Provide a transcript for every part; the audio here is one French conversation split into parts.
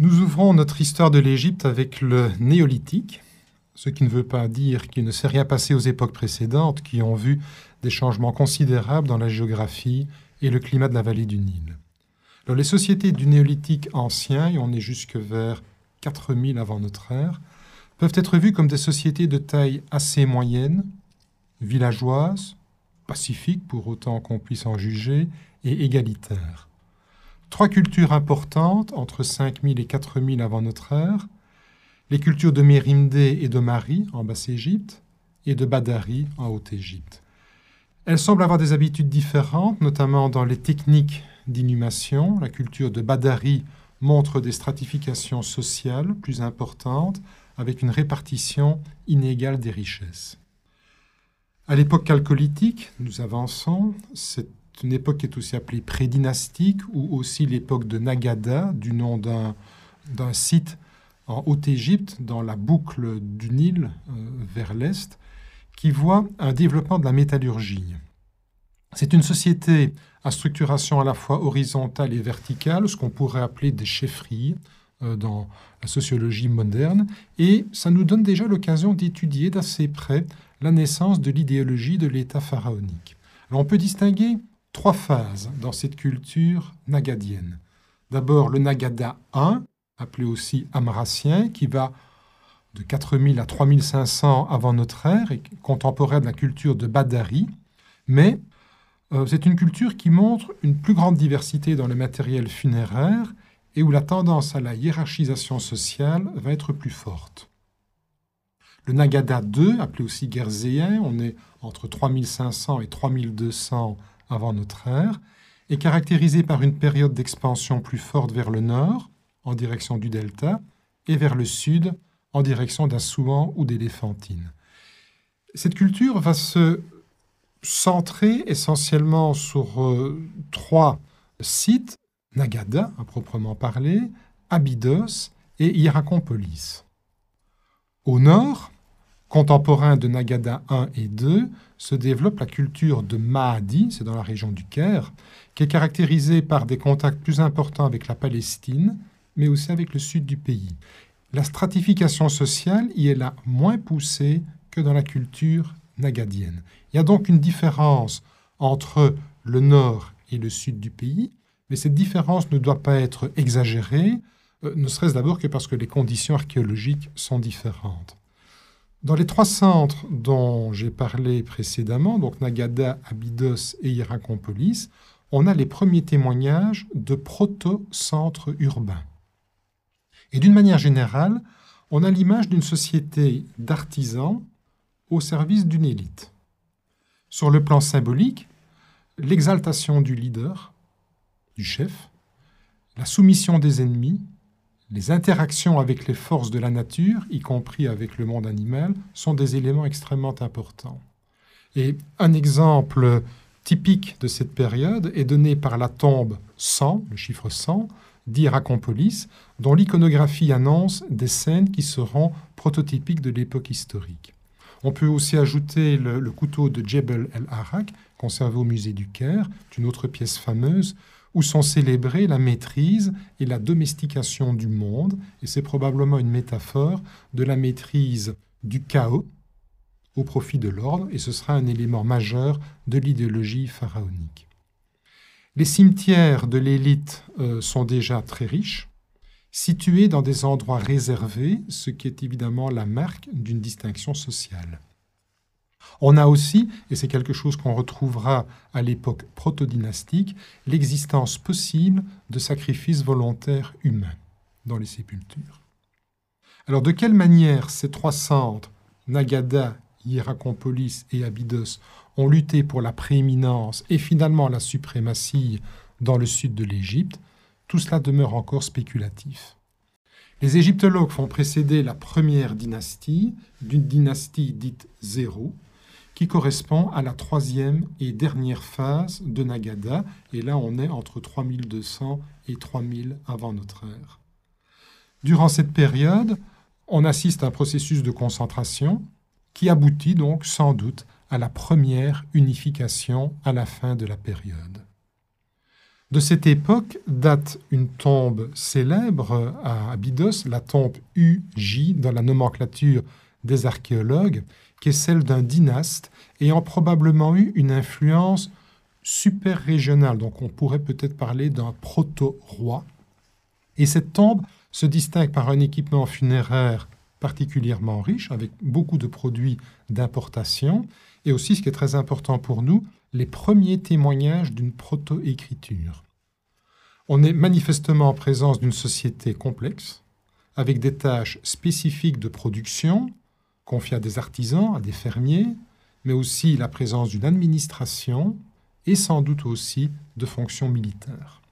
Nous ouvrons notre histoire de l'Égypte avec le néolithique, ce qui ne veut pas dire qu'il ne s'est rien passé aux époques précédentes qui ont vu des changements considérables dans la géographie et le climat de la vallée du Nil. Les sociétés du néolithique ancien, et on est jusque vers 4000 avant notre ère, peuvent être vues comme des sociétés de taille assez moyenne, villageoises, pacifiques pour autant qu'on puisse en juger, et égalitaires. Trois cultures importantes entre 5000 et 4000 avant notre ère, les cultures de Mérimdé et de Mari en Basse-Égypte et de Badari en Haute-Égypte. Elles semblent avoir des habitudes différentes, notamment dans les techniques d'inhumation. La culture de Badari montre des stratifications sociales plus importantes avec une répartition inégale des richesses. À l'époque calcolithique, nous avançons, une époque qui est aussi appelée prédynastique ou aussi l'époque de Nagada, du nom d'un site en Haute-Égypte, dans la boucle du Nil euh, vers l'est, qui voit un développement de la métallurgie. C'est une société à structuration à la fois horizontale et verticale, ce qu'on pourrait appeler des chefferies euh, dans la sociologie moderne, et ça nous donne déjà l'occasion d'étudier d'assez près la naissance de l'idéologie de l'État pharaonique. Alors on peut distinguer trois phases dans cette culture nagadienne. D'abord le Nagada 1, appelé aussi amracien, qui va de 4000 à 3500 avant notre ère et contemporain de la culture de Badari, mais euh, c'est une culture qui montre une plus grande diversité dans le matériel funéraire et où la tendance à la hiérarchisation sociale va être plus forte. Le Nagada II, appelé aussi guerzéen, on est entre 3500 et 3200 avant notre ère, est caractérisé par une période d'expansion plus forte vers le nord, en direction du delta et vers le sud en direction d'Assouan ou d'Éléphantine. Cette culture va se centrer essentiellement sur euh, trois sites, Nagada à proprement parler, Abydos et Hierakonpolis. Au nord, contemporain de Nagada 1 et 2, se développe la culture de Mahdi, c'est dans la région du Caire, qui est caractérisée par des contacts plus importants avec la Palestine mais aussi avec le sud du pays. La stratification sociale y est là moins poussée que dans la culture nagadienne. Il y a donc une différence entre le nord et le sud du pays, mais cette différence ne doit pas être exagérée, euh, ne serait-ce d'abord que parce que les conditions archéologiques sont différentes. Dans les trois centres dont j'ai parlé précédemment, donc Nagada, Abydos et Hierakonpolis, on a les premiers témoignages de proto-centres urbains. Et d'une manière générale, on a l'image d'une société d'artisans au service d'une élite. Sur le plan symbolique, l'exaltation du leader, du chef, la soumission des ennemis, les interactions avec les forces de la nature, y compris avec le monde animal, sont des éléments extrêmement importants. Et un exemple typique de cette période est donné par la tombe 100, le chiffre 100, d'Iracompolis, dont l'iconographie annonce des scènes qui seront prototypiques de l'époque historique. On peut aussi ajouter le, couteau de Jebel el-Arak, conservé au musée du Caire, une autre pièce fameuse, où sont célébrées la maîtrise et la domestication du monde, et c'est probablement une métaphore de la maîtrise du chaos au profit de l'ordre, et ce sera un élément majeur de l'idéologie pharaonique. Les cimetières de l'élite euh, sont déjà très riches, situés dans des endroits réservés, ce qui est évidemment la marque d'une distinction sociale. On a aussi, et c'est quelque chose qu'on retrouvera à l'époque protodynastique, l'existence possible de sacrifices volontaires humains dans les sépultures. Alors de quelle manière ces trois centres, Nagada, Hierakonpolis et Abydos, ont lutté pour la prééminence et finalement la suprématie dans le sud de l'Égypte, tout cela demeure encore spéculatif. Les égyptologues font précéder la première dynastie d'une dynastie dite zéro, qui correspond à la troisième et dernière phase de Nagada, et là on est entre 3200 et 3000 avant notre ère. Durant cette période, on assiste à un processus de concentration qui aboutit donc sans doute à la première unification à la fin de la période. De cette époque date une tombe célèbre à Abydos, la tombe UJ dans la nomenclature des archéologues, qui est celle d'un dynaste ayant probablement eu une influence super régionale. Donc on pourrait peut-être parler d'un proto-roi. Et cette tombe se distingue par un équipement funéraire particulièrement riche, avec beaucoup de produits d'importation, et aussi, ce qui est très important pour nous, les premiers témoignages d'une proto-écriture. On est manifestement en présence d'une société complexe, avec des tâches spécifiques de production, confiées à des artisans, à des fermiers, mais aussi la présence d'une administration et sans doute aussi de fonctions militaires.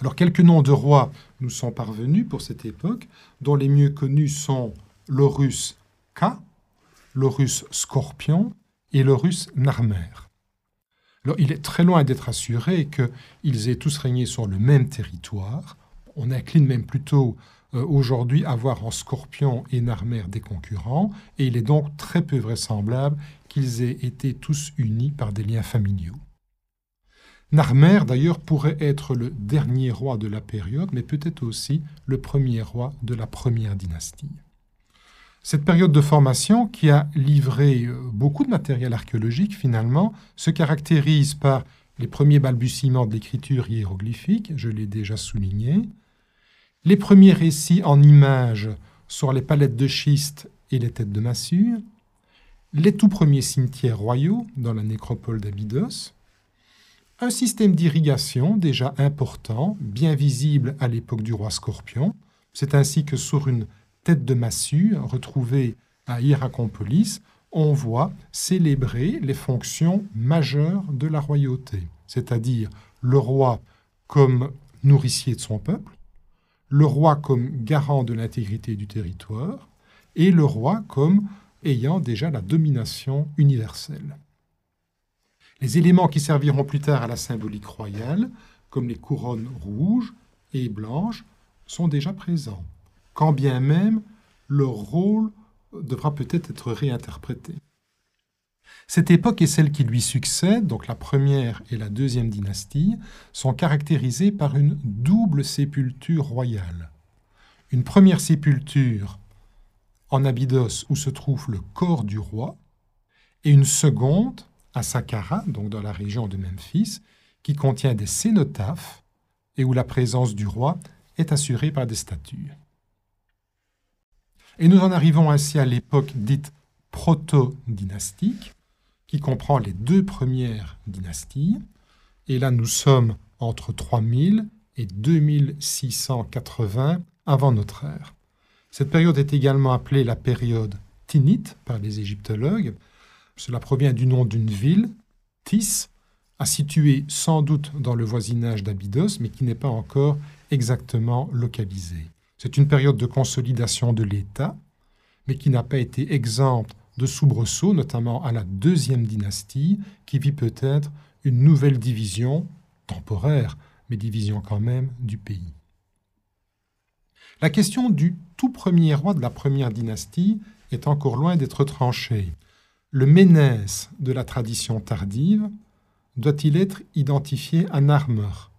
Alors quelques noms de rois nous sont parvenus pour cette époque, dont les mieux connus sont l'Horus K, l'Horus Scorpion et l'Horus Narmer. Alors il est très loin d'être assuré qu'ils aient tous régné sur le même territoire. On incline même plutôt aujourd'hui à voir en Scorpion et Narmer des concurrents, et il est donc très peu vraisemblable qu'ils aient été tous unis par des liens familiaux. Narmer, d'ailleurs, pourrait être le dernier roi de la période, mais peut-être aussi le premier roi de la première dynastie. Cette période de formation, qui a livré euh, beaucoup de matériel archéologique finalement, se caractérise par les premiers balbutiements de l'écriture hiéroglyphique, je l'ai déjà souligné, les premiers récits en images sur les palettes de schiste et les têtes de massue, les tout premiers cimetières royaux dans la nécropole d'Abydos, un système d'irrigation déjà important, bien visible à l'époque du roi Scorpion. C'est ainsi que sur une tête de massue retrouvée à Hierakonpolis, on voit célébrer les fonctions majeures de la royauté, c'est-à-dire le roi comme nourricier de son peuple, le roi comme garant de l'intégrité du territoire, et le roi comme ayant déjà la domination universelle. Les éléments qui serviront plus tard à la symbolique royale, comme les couronnes rouges et blanches, sont déjà présents, quand bien même leur rôle devra peut-être être réinterprété. Cette époque et celle qui lui succède, donc la première et la deuxième dynastie, sont caractérisées par une double sépulture royale. Une première sépulture en Abydos où se trouve le corps du roi, et une seconde à Saqqara, donc dans la région de Memphis, qui contient des cénotaphes et où la présence du roi est assurée par des statues. Et nous en arrivons ainsi à l'époque dite proto-dynastique, qui comprend les deux premières dynasties. Et là, nous sommes entre 3000 et 2680 avant notre ère. Cette période est également appelée la période Tinite par les égyptologues. Cela provient du nom d'une ville, Tis, à située sans doute dans le voisinage d'Abydos, mais qui n'est pas encore exactement localisée. C'est une période de consolidation de l'État, mais qui n'a pas été exempte de soubresauts, notamment à la deuxième dynastie, qui vit peut-être une nouvelle division, temporaire, mais division quand même, du pays. La question du tout premier roi de la première dynastie est encore loin d'être tranchée. Le Ménès de la tradition tardive doit-il être identifié à Narmer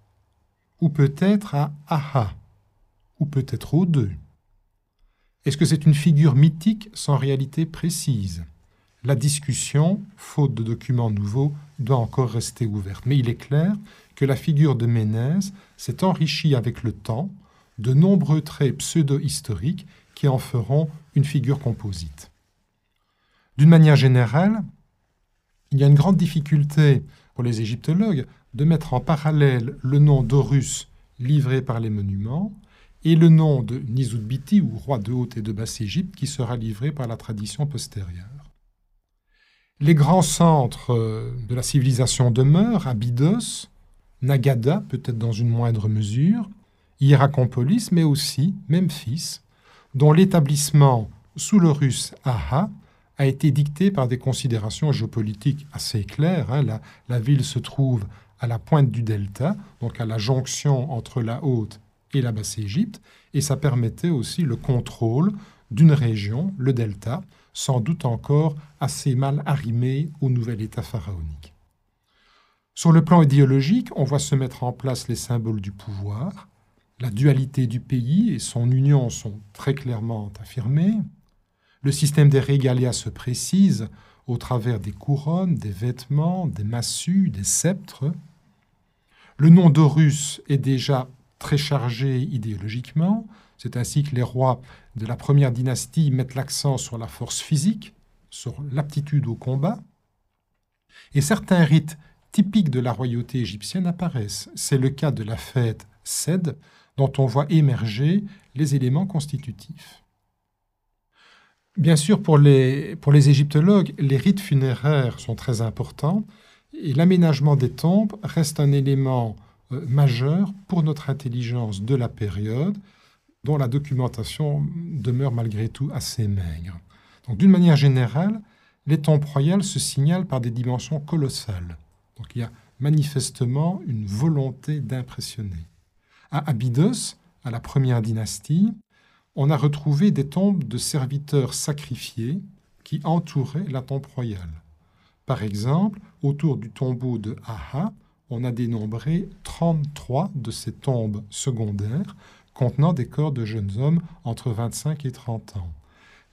Ou peut-être à Aha Ou peut-être aux deux? Est-ce que c'est une figure mythique sans réalité précise? La discussion, faute de documents nouveaux, doit encore rester ouverte. Mais il est clair que la figure de Ménès s'est enrichie avec le temps de nombreux traits pseudo-historiques qui en feront une figure composite. D'une manière générale, il y a une grande difficulté pour les égyptologues de mettre en parallèle le nom d'Horus livré par les monuments et le nom de Nizudbiti, ou roi de Haute et de Basse-Égypte, qui sera livré par la tradition postérieure. Les grands centres euh, de la civilisation demeurent Abydos, Nagada, peut-être dans une moindre mesure, Hierakonpolis, mais aussi Memphis, dont l'établissement sous le russe Aha a été dicté par des considérations géopolitiques assez claires. Hein. La, la, ville se trouve à la pointe du delta, donc à la jonction entre la Haute et la Basse-Égypte, et ça permettait aussi le contrôle d'une région, le delta, sans doute encore assez mal arrimée au nouvel État pharaonique. Sur le plan idéologique, on voit se mettre en place les symboles du pouvoir. La dualité du pays et son union sont très clairement affirmées. Le système des régalias se précise au travers des couronnes, des vêtements, des massues, des sceptres. Le nom d'Horus est déjà très chargé idéologiquement. C'est ainsi que les rois de la première dynastie mettent l'accent sur la force physique, sur l'aptitude au combat. Et certains rites typiques de la royauté égyptienne apparaissent. C'est le cas de la fête Sed, dont on voit émerger les éléments constitutifs. Bien sûr, pour les, pour les égyptologues, les rites funéraires sont très importants et l'aménagement des tombes reste un élément euh, majeur pour notre intelligence de la période, dont la documentation demeure malgré tout assez maigre. Donc, d'une manière générale, les tombes royales se signalent par des dimensions colossales. Donc, il y a manifestement une volonté d'impressionner. À Abydos, à la première dynastie, on a retrouvé des tombes de serviteurs sacrifiés qui entouraient la tombe royale. Par exemple, autour du tombeau de Aha, on a dénombré 33 de ces tombes secondaires contenant des corps de jeunes hommes entre 25 et 30 ans.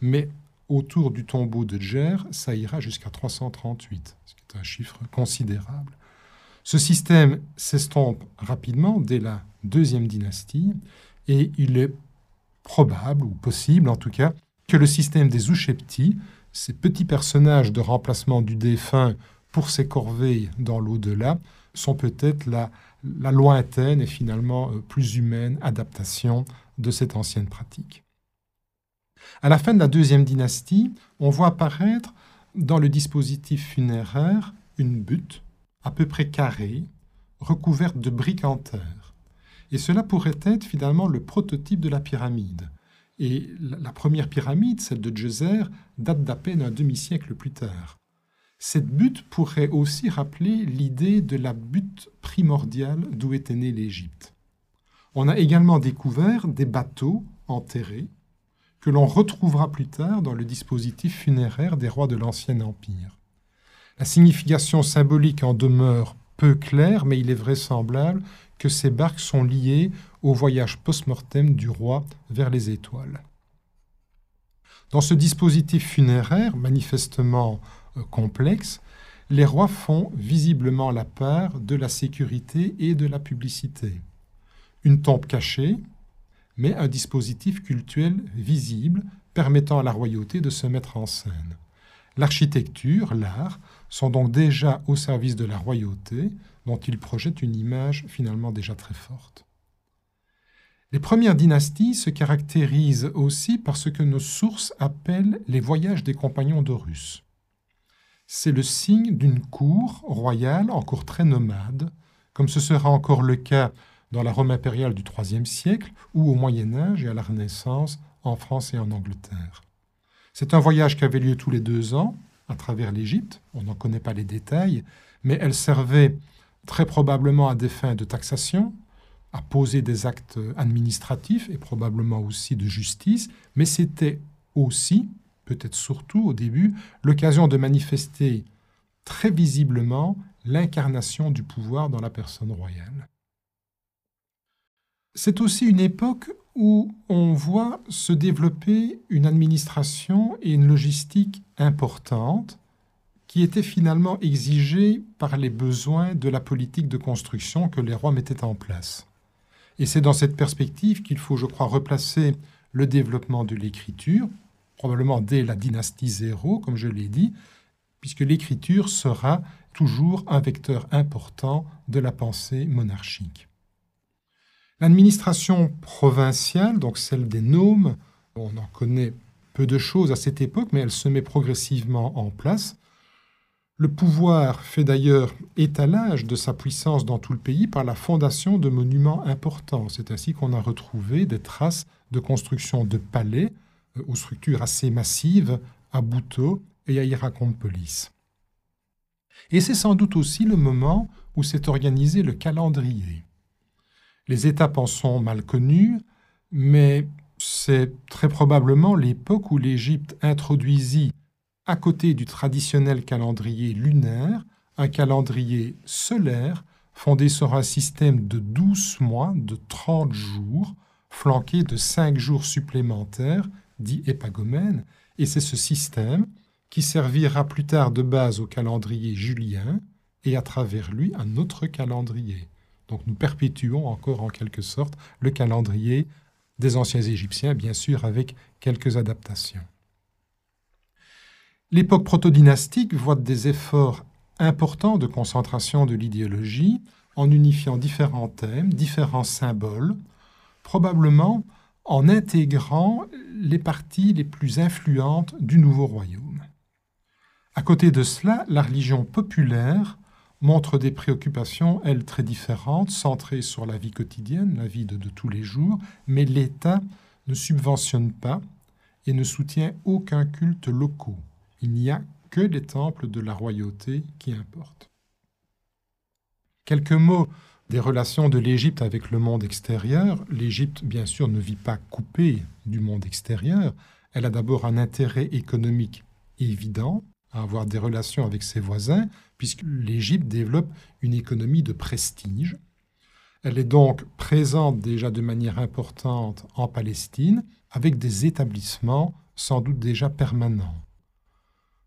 Mais autour du tombeau de Djer, ça ira jusqu'à 338, ce qui est un chiffre considérable. Ce système s'estompe rapidement dès la deuxième dynastie et il est probable, ou possible en tout cas, que le système des Ushepti, ces petits personnages de remplacement du défunt pour ses corvées dans l'au-delà, sont peut-être la, lointaine et finalement euh, plus humaine adaptation de cette ancienne pratique. À la fin de la deuxième dynastie, on voit apparaître dans le dispositif funéraire une butte à peu près carrée, recouverte de briques en terre. Et cela pourrait être finalement le prototype de la pyramide. Et la première pyramide, celle de Djeser, date d'à peine un demi-siècle plus tard. Cette butte pourrait aussi rappeler l'idée de la butte primordiale d'où était née l'Égypte. On a également découvert des bateaux enterrés que l'on retrouvera plus tard dans le dispositif funéraire des rois de l'Ancien Empire. La signification symbolique en demeure peu claire, mais il est vraisemblable que ces barques sont liées au voyage post-mortem du roi vers les étoiles. Dans ce dispositif funéraire, manifestement complexe, les rois font visiblement la part de la sécurité et de la publicité. Une tombe cachée, mais un dispositif cultuel visible permettant à la royauté de se mettre en scène. L'architecture, l'art, sont donc déjà au service de la royauté, dont ils projettent une image finalement déjà très forte. Les premières dynasties se caractérisent aussi par ce que nos sources appellent les voyages des compagnons d'Horus. C'est le signe d'une cour royale encore très nomade, comme ce sera encore le cas dans la Rome impériale du IIIe siècle ou au Moyen Âge et à la Renaissance en France et en Angleterre. C'est un voyage qui avait lieu tous les deux ans à travers l'Égypte, on n'en connaît pas les détails, mais elle servait très probablement à des fins de taxation, à poser des actes administratifs et probablement aussi de justice, mais c'était aussi, peut-être surtout au début, l'occasion de manifester très visiblement l'incarnation du pouvoir dans la personne royale. C'est aussi une époque où on voit se développer une administration et une logistique importantes qui étaient finalement exigées par les besoins de la politique de construction que les rois mettaient en place. Et c'est dans cette perspective qu'il faut, je crois, replacer le développement de l'écriture, probablement dès la dynastie zéro, comme je l'ai dit, puisque l'écriture sera toujours un vecteur important de la pensée monarchique. L'administration provinciale, donc celle des nomes, on en connaît peu de choses à cette époque, mais elle se met progressivement en place. Le pouvoir fait d'ailleurs étalage de sa puissance dans tout le pays par la fondation de monuments importants. C'est ainsi qu'on a retrouvé des traces de construction de palais aux structures assez massives à Bouteau et à Hierakonpolis. Et c'est sans doute aussi le moment où s'est organisé le calendrier. Les étapes en sont mal connues, mais c'est très probablement l'époque où l'Égypte introduisit, à côté du traditionnel calendrier lunaire, un calendrier solaire fondé sur un système de 12 mois de 30 jours, flanqué de 5 jours supplémentaires, dit épagomène, et c'est ce système qui servira plus tard de base au calendrier julien et à travers lui un autre calendrier. Donc nous perpétuons encore en quelque sorte le calendrier des anciens Égyptiens, bien sûr avec quelques adaptations. L'époque protodynastique voit des efforts importants de concentration de l'idéologie en unifiant différents thèmes, différents symboles, probablement en intégrant les parties les plus influentes du nouveau royaume. À côté de cela, la religion populaire montre des préoccupations, elles, très différentes, centrées sur la vie quotidienne, la vie de, tous les jours, mais l'État ne subventionne pas et ne soutient aucun culte locaux. Il n'y a que les temples de la royauté qui importent. Quelques mots des relations de l'Égypte avec le monde extérieur. L'Égypte, bien sûr, ne vit pas coupée du monde extérieur. Elle a d'abord un intérêt économique évident à avoir des relations avec ses voisins, puisque l'Égypte développe une économie de prestige. Elle est donc présente déjà de manière importante en Palestine, avec des établissements sans doute déjà permanents.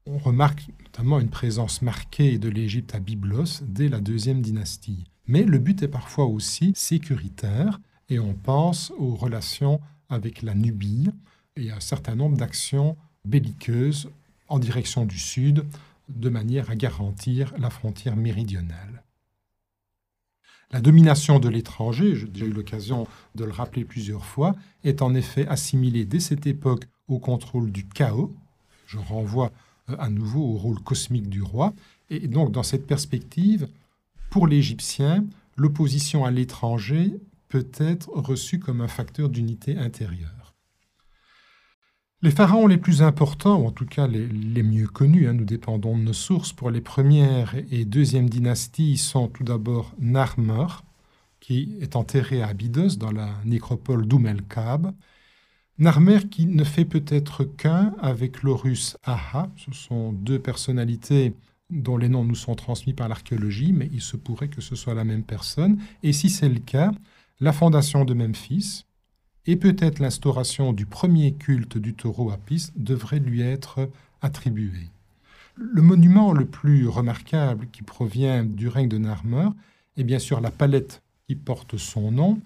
On remarque notamment une présence marquée de l'Égypte à Byblos dès la deuxième dynastie. Mais le but est parfois aussi sécuritaire, et on pense aux relations avec la Nubie et à un certain nombre d'actions belliqueuses en direction du sud, de manière à garantir la frontière méridionale. La domination de l'étranger, j'ai déjà eu l'occasion de le rappeler plusieurs fois, est en effet assimilée dès cette époque au contrôle du chaos. Je renvoie euh, à nouveau au rôle cosmique du roi. Et donc, dans cette perspective, pour l'Égyptien, l'opposition à l'étranger peut être reçue comme un facteur d'unité intérieure. Les pharaons les plus importants, ou en tout cas les, mieux connus, hein, nous dépendons de nos sources, pour les premières et deuxième dynasties sont tout d'abord Narmer, qui est enterré à Abydos dans la nécropole d'Oumelkab. Narmer qui ne fait peut-être qu'un avec l'Horus Aha, ce sont deux personnalités dont les noms nous sont transmis par l'archéologie, mais il se pourrait que ce soit la même personne. Et si c'est le cas, la fondation de Memphis, et peut-être l'instauration du premier culte du taureau Apis devrait lui être attribuée. Le monument le plus remarquable qui provient du règne de Narmer est bien sûr la palette qui porte son nom,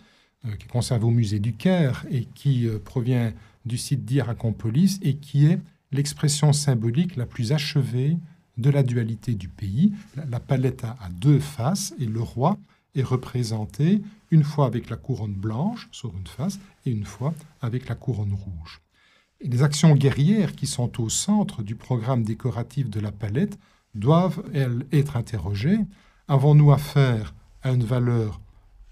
euh, qui est conservée au musée du Caire et qui euh, provient du site d'Hierakonpolis et qui est l'expression symbolique la plus achevée de la dualité du pays. La, palette a deux faces et le roi est représenté une fois avec la couronne blanche sur une face et une fois avec la couronne rouge. Les actions guerrières qui sont au centre du programme décoratif de la palette doivent, elles, être interrogées. Avons-nous affaire à une valeur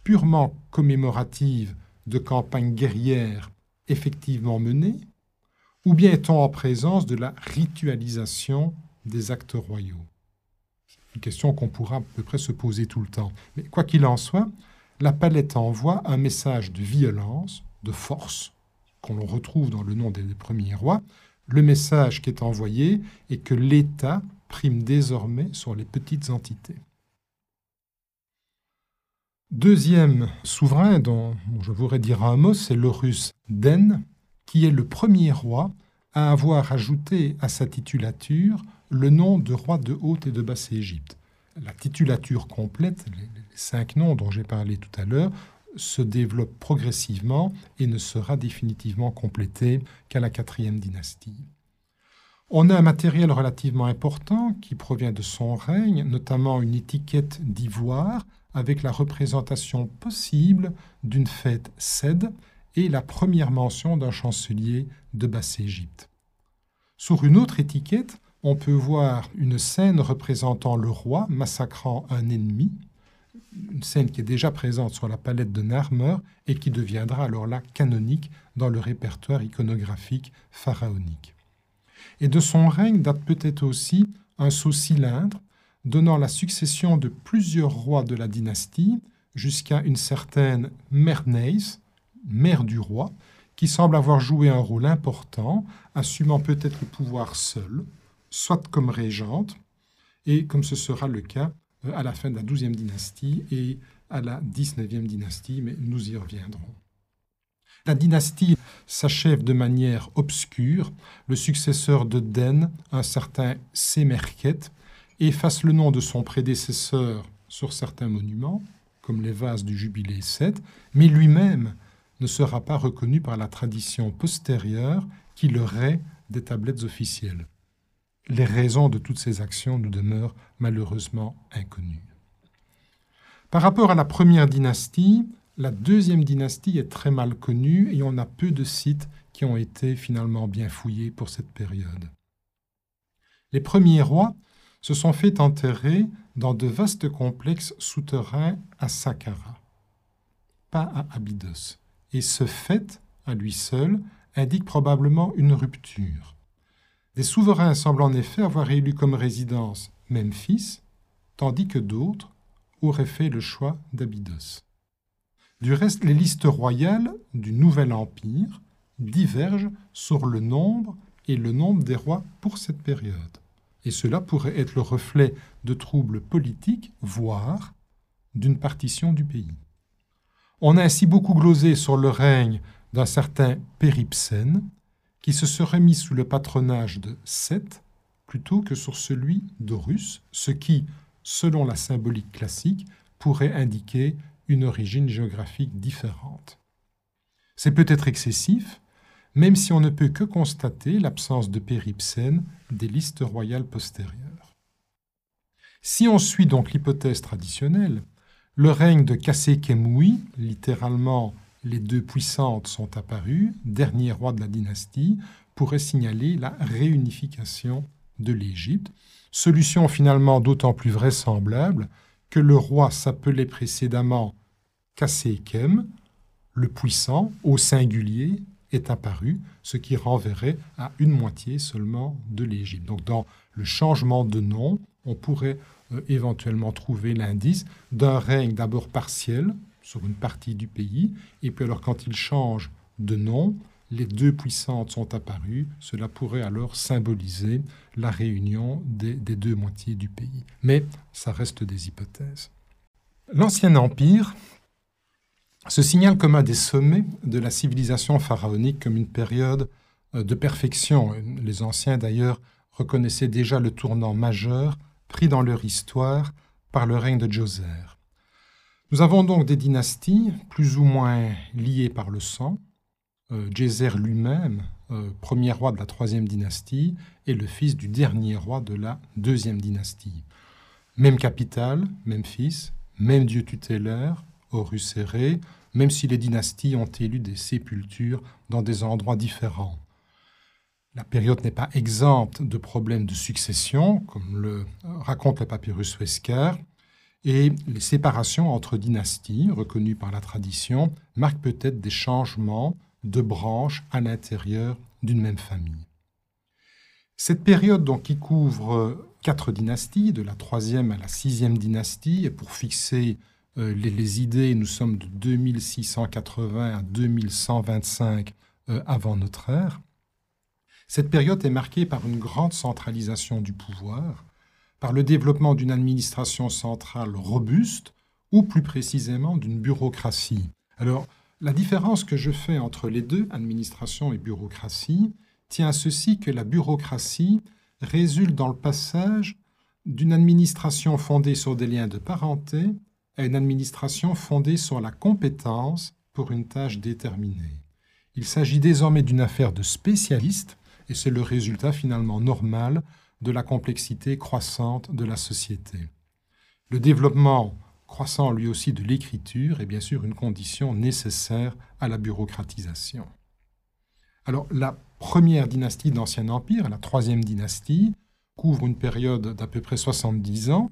purement commémorative de campagne guerrière effectivement menée Ou bien est-on en présence de la ritualisation des actes royaux une question qu'on pourra à peu près se poser tout le temps. Mais quoi qu'il en soit, la palette envoie un message de violence, de force, qu'on retrouve dans le nom des premiers rois. Le message qui est envoyé est que l'État prime désormais sur les petites entités. Deuxième souverain dont je voudrais dire un mot, c'est l'Horus Den, qui est le premier roi à avoir ajouté à sa titulature le nom de roi de Haute et de Basse-Égypte. La titulature complète, les, cinq noms dont j'ai parlé tout à l'heure, se développe progressivement et ne sera définitivement complétée qu'à la quatrième dynastie. On a un matériel relativement important qui provient de son règne, notamment une étiquette d'ivoire avec la représentation possible d'une fête Sed et la première mention d'un chancelier de Basse-Égypte. Sur une autre étiquette, on peut voir une scène représentant le roi massacrant un ennemi, une scène qui est déjà présente sur la palette de Narmer et qui deviendra alors là canonique dans le répertoire iconographique pharaonique. Et de son règne date peut-être aussi un saut cylindre donnant la succession de plusieurs rois de la dynastie jusqu'à une certaine Merneis, mère du roi, qui semble avoir joué un rôle important, assumant peut-être le pouvoir seul, soit comme régente, et comme ce sera le cas euh, à la fin de la XIIe dynastie et à la XIXe dynastie, mais nous y reviendrons. La dynastie s'achève de manière obscure. Le successeur de Den, un certain Semerket, efface le nom de son prédécesseur sur certains monuments, comme les vases du Jubilé 7, mais lui-même ne sera pas reconnu par la tradition postérieure qui le des tablettes officielles. Les raisons de toutes ces actions nous demeurent malheureusement inconnues. Par rapport à la première dynastie, la deuxième dynastie est très mal connue et on a peu de sites qui ont été finalement bien fouillés pour cette période. Les premiers rois se sont fait enterrer dans de vastes complexes souterrains à Saqqara, pas à Abydos. Et ce fait, à lui seul, indique probablement une rupture. Des souverains semblent en effet avoir élu comme résidence Memphis, tandis que d'autres auraient fait le choix d'Abydos. Du reste, les listes royales du Nouvel Empire divergent sur le nombre et le nombre des rois pour cette période. Et cela pourrait être le reflet de troubles politiques, voire d'une partition du pays. On a ainsi beaucoup glosé sur le règne d'un certain Péripsène, qui se serait mis sous le patronage de Seth plutôt que sur celui d'Horus, ce qui, selon la symbolique classique, pourrait indiquer une origine géographique différente. C'est peut-être excessif, même si on ne peut que constater l'absence de péripsène des listes royales postérieures. Si on suit donc l'hypothèse traditionnelle, le règne de Kassé-Kemoui, littéralement les deux puissantes sont apparues, dernier roi de la dynastie, pourrait signaler la réunification de l'Égypte, solution finalement d'autant plus vraisemblable que le roi s'appelait précédemment Kassékem, le puissant, au singulier, est apparu, ce qui renverrait à une moitié seulement de l'Égypte. Donc dans le changement de nom, on pourrait euh, éventuellement trouver l'indice d'un règne d'abord partiel sur une partie du pays, et puis alors quand il change de nom, les deux puissantes sont apparues, cela pourrait alors symboliser la réunion des, deux moitiés du pays. Mais ça reste des hypothèses. L'Ancien Empire se signale comme un des sommets de la civilisation pharaonique, comme une période euh, de perfection. Les anciens, d'ailleurs, reconnaissaient déjà le tournant majeur pris dans leur histoire par le règne de Djoser. Nous avons donc des dynasties plus ou moins liées par le sang. Euh, lui-même, euh, premier roi de la troisième dynastie, est le fils du dernier roi de la deuxième dynastie. Même capitale, même fils, même dieu tutélaire, Horus Héré, même si les dynasties ont élu des sépultures dans des endroits différents. La période n'est pas exempte de problèmes de succession, comme le raconte le papyrus Wesker, et les séparations entre dynasties, reconnues par la tradition, marquent peut-être des changements de branches à l'intérieur d'une même famille. Cette période donc, qui couvre quatre dynasties, de la troisième à la sixième dynastie, et pour fixer euh, les, idées, nous sommes de 2680 à 2125 euh, avant notre ère. Cette période est marquée par une grande centralisation du pouvoir, par le développement d'une administration centrale robuste, ou plus précisément d'une bureaucratie. Alors, la différence que je fais entre les deux, administration et bureaucratie, tient à ceci que la bureaucratie résulte dans le passage d'une administration fondée sur des liens de parenté à une administration fondée sur la compétence pour une tâche déterminée. Il s'agit désormais d'une affaire de spécialistes et c'est le résultat finalement normal de la complexité croissante de la société. Le développement croissant lui aussi de l'écriture est bien sûr une condition nécessaire à la bureaucratisation. Alors la première dynastie d'Ancien Empire, la troisième dynastie, couvre une période d'à peu près 70 ans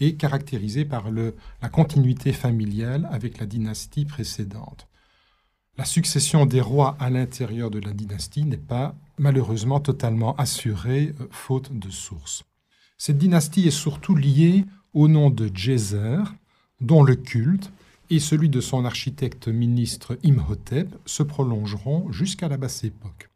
est caractérisée par la continuité familiale avec la dynastie précédente. La succession des rois à l'intérieur de la dynastie n'est pas malheureusement totalement assurée, euh, faute de sources. Cette dynastie est surtout liée au nom de Djeser, dont le culte et celui de son architecte ministre Imhotep se prolongeront jusqu'à la basse époque.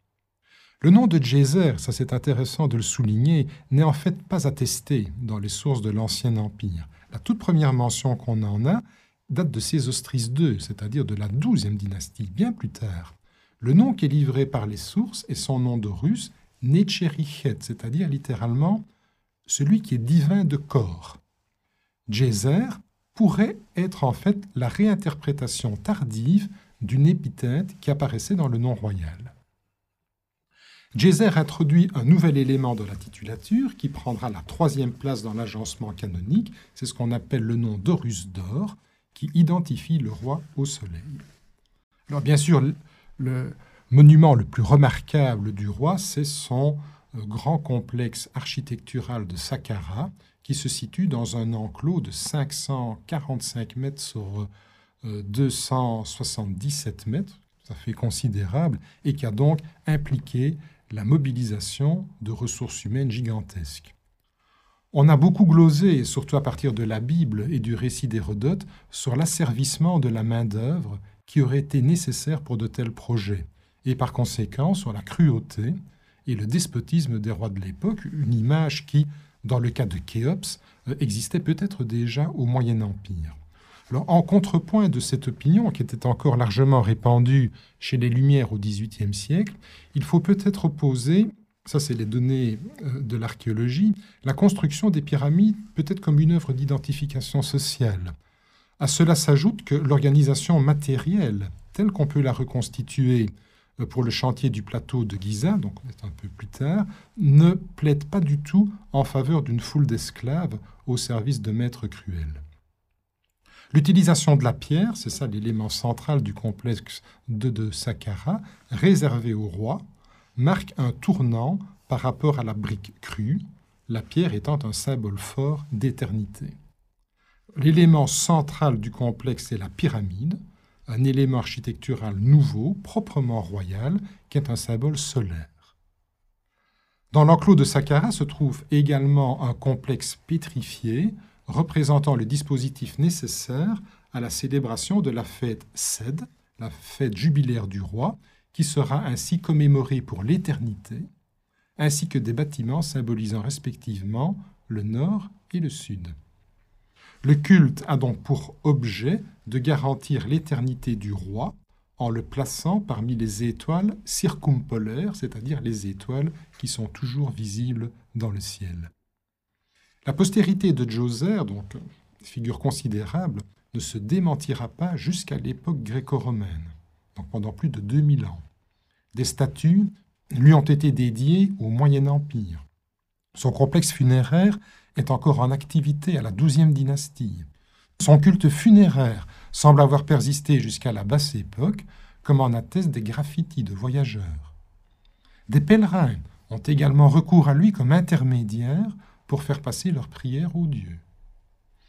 Le nom de Djéser, ça c'est intéressant de le souligner, n'est en fait pas attesté dans les sources de l'Ancien Empire. La toute première mention qu'on en a date de Sésostris II, c'est-à-dire de la douzième dynastie, bien plus tard. Le nom qui est livré par les sources est son nom de russe, Necherichet, c'est-à-dire littéralement celui qui est divin de corps. Djéser pourrait être en fait la réinterprétation tardive d'une épithète qui apparaissait dans le nom royal. Djéser introduit un nouvel élément de la titulature qui prendra la troisième place dans l'agencement canonique. C'est ce qu'on appelle le nom d'Horus d'or, qui identifie le roi au soleil. Alors bien sûr, le monument le plus remarquable du roi, c'est son euh, grand complexe architectural de Saqqara, qui se situe dans un enclos de 545 mètres sur 277 euh, mètres, ça fait considérable, et qui a donc impliqué la mobilisation de ressources humaines gigantesques. On a beaucoup glosé, surtout à partir de la Bible et du récit d'Hérodote, sur l'asservissement de la main-d'œuvre qui aurait été nécessaire pour de tels projets, et par conséquent sur la cruauté et le despotisme des rois de l'époque, une image qui, dans le cas de Khéops, euh, existait peut-être déjà au Moyen Empire en contrepoint de cette opinion, qui était encore largement répandue chez les Lumières au XVIIIe siècle, il faut peut-être opposer, ça c'est les données euh, de l'archéologie, la construction des pyramides peut-être comme une œuvre d'identification sociale. À cela s'ajoute que l'organisation matérielle, telle qu'on peut la reconstituer euh, pour le chantier du plateau de Giza, donc un peu plus tard, ne plaide pas du tout en faveur d'une foule d'esclaves au service de maîtres cruels. L'utilisation de la pierre, c'est ça l'élément central du complexe de, de Saqqara, réservé au roi, marque un tournant par rapport à la brique crue, la pierre étant un symbole fort d'éternité. L'élément central du complexe est la pyramide, un élément architectural nouveau, proprement royal, qui est un symbole solaire. Dans l'enclos de Saqqara se trouve également un complexe pétrifié représentant le dispositif nécessaire à la célébration de la fête Sed, la fête jubilaire du roi, qui sera ainsi commémorée pour l'éternité, ainsi que des bâtiments symbolisant respectivement le nord et le sud. Le culte a donc pour objet de garantir l'éternité du roi en le plaçant parmi les étoiles circumpolaires, c'est-à-dire les étoiles qui sont toujours visibles dans le ciel. La postérité de Djoser, donc figure considérable, ne se démentira pas jusqu'à l'époque gréco-romaine, donc pendant plus de 2000 ans. Des statues lui ont été dédiées au Moyen Empire. Son complexe funéraire est encore en activité à la XIIe dynastie. Son culte funéraire semble avoir persisté jusqu'à la basse époque, comme en attestent des graffitis de voyageurs. Des pèlerins ont également recours à lui comme intermédiaire pour faire passer leurs prières aux dieux.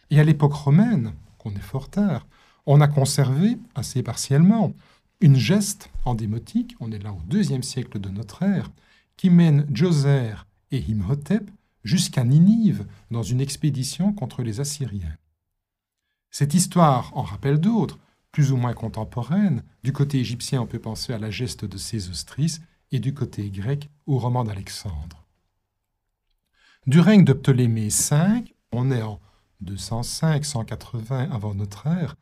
Et à l'époque romaine, qu'on est fort tard, on a conservé, assez partiellement, une geste en démotique, on est là au deuxième siècle de notre ère, qui mène Djoser et Imhotep jusqu'à Ninive dans une expédition contre les Assyriens. Cette histoire en rappelle d'autres, plus ou moins contemporaines. Du côté égyptien, on peut penser à la geste de Sésostris et du côté grec au roman d'Alexandre. Du règne de Ptolémée V, on est en 205-180 avant notre ère,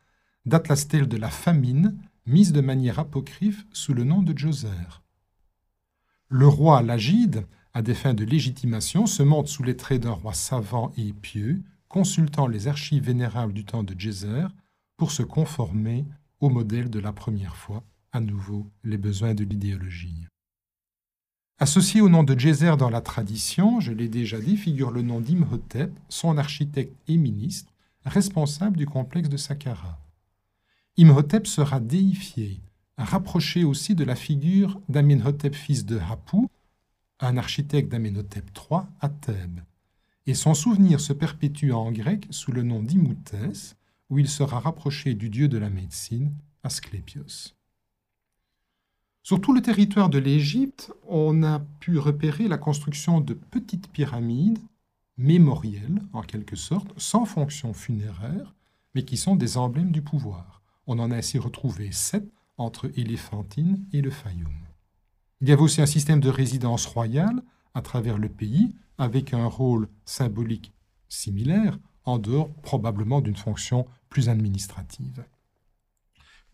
date la stèle de la famine, mise de manière apocryphe sous le nom de Djoser. Le roi Lagide, à des fins de légitimation, se montre sous les traits d'un roi savant et pieux, consultant les archives vénérables du temps de Djoser pour se conformer au modèle de la première fois, à nouveau les besoins de l'idéologie. Associé au nom de Djezer dans la tradition, je l'ai déjà dit, figure le nom d'Imhotep, son architecte et ministre, responsable du complexe de Saqqara. Imhotep sera déifié, rapproché aussi de la figure d'Amenhotep fils de Hapu, un architecte d'Amenhotep III à Thèbes. Et son souvenir se perpétue en grec sous le nom d'Imoutès, où il sera rapproché du dieu de la médecine, Asclépios. Sur tout le territoire de l'Égypte, on a pu repérer la construction de petites pyramides mémorielles, en quelque sorte, sans fonction funéraire, mais qui sont des emblèmes du pouvoir. On en a ainsi retrouvé sept entre Éléphantine et le Fayoum. Il y avait aussi un système de résidence royale à travers le pays, avec un rôle symbolique similaire, en dehors probablement d'une fonction plus administrative.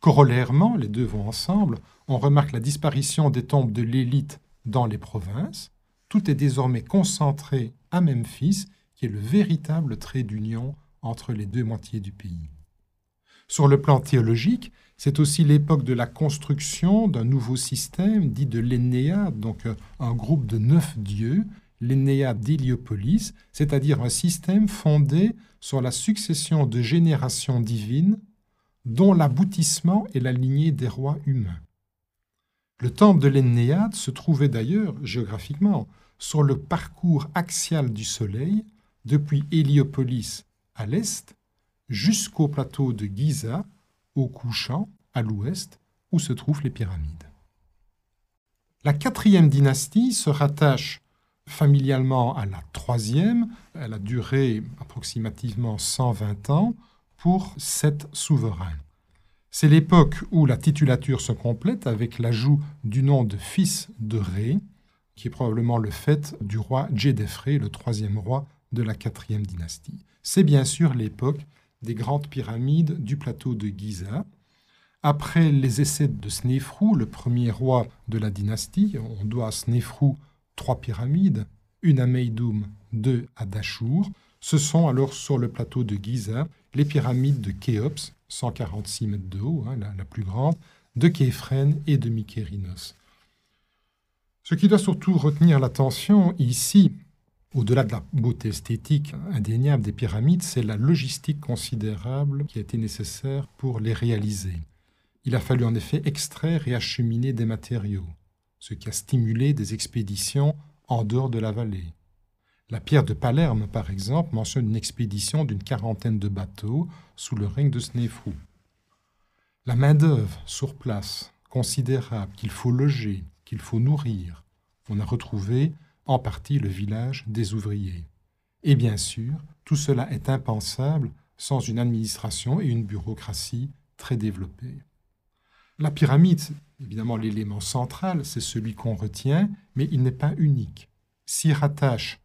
Corollairement, les deux vont ensemble, on remarque la disparition des tombes de l'élite dans les provinces. Tout est désormais concentré à Memphis, qui est le véritable trait d'union entre les deux moitiés du pays. Sur le plan théologique, c'est aussi l'époque de la construction d'un nouveau système dit de l'Ennéade, donc euh, un groupe de neuf dieux, l'Ennéade d'Héliopolis, c'est-à-dire un système fondé sur la succession de générations divines dont l'aboutissement est la lignée des rois humains. Le temple de l'Ennéade se trouvait d'ailleurs géographiquement sur le parcours axial du Soleil depuis Héliopolis à l'est jusqu'au plateau de Giza au couchant à l'ouest où se trouvent les pyramides. La quatrième dynastie se rattache familialement à la troisième. Elle a duré approximativement 120 ans pour sept souverains. C'est l'époque où la titulature se complète avec l'ajout du nom de fils de Ré, qui est probablement le fait du roi Djedefré, le troisième roi de la quatrième dynastie. C'est bien sûr l'époque des grandes pyramides du plateau de Giza. Après les essais de Snéfrou, le premier roi de la dynastie, on doit à Snéfrou trois pyramides, une à Meidoum, deux à Dachour. Ce sont alors sur le plateau de Giza les pyramides de Khéops, 146 mètres de haut, hein, la, plus grande, de Képhren et de Mykérinos. Ce qui doit surtout retenir l'attention ici, au-delà de la beauté esthétique indéniable des pyramides, c'est la logistique considérable qui a été nécessaire pour les réaliser. Il a fallu en effet extraire et acheminer des matériaux, ce qui a stimulé des expéditions en dehors de la vallée. La pierre de Palerme, par exemple, mentionne une expédition d'une quarantaine de bateaux sous le règne de Snéfrou. La main-d'œuvre sur place, considérable, qu'il faut loger, qu'il faut nourrir, on a retrouvé en partie le village des ouvriers. Et bien sûr, tout cela est impensable sans une administration et une bureaucratie très développées. La pyramide, évidemment l'élément central, c'est celui qu'on retient, mais il n'est pas unique. S'y rattache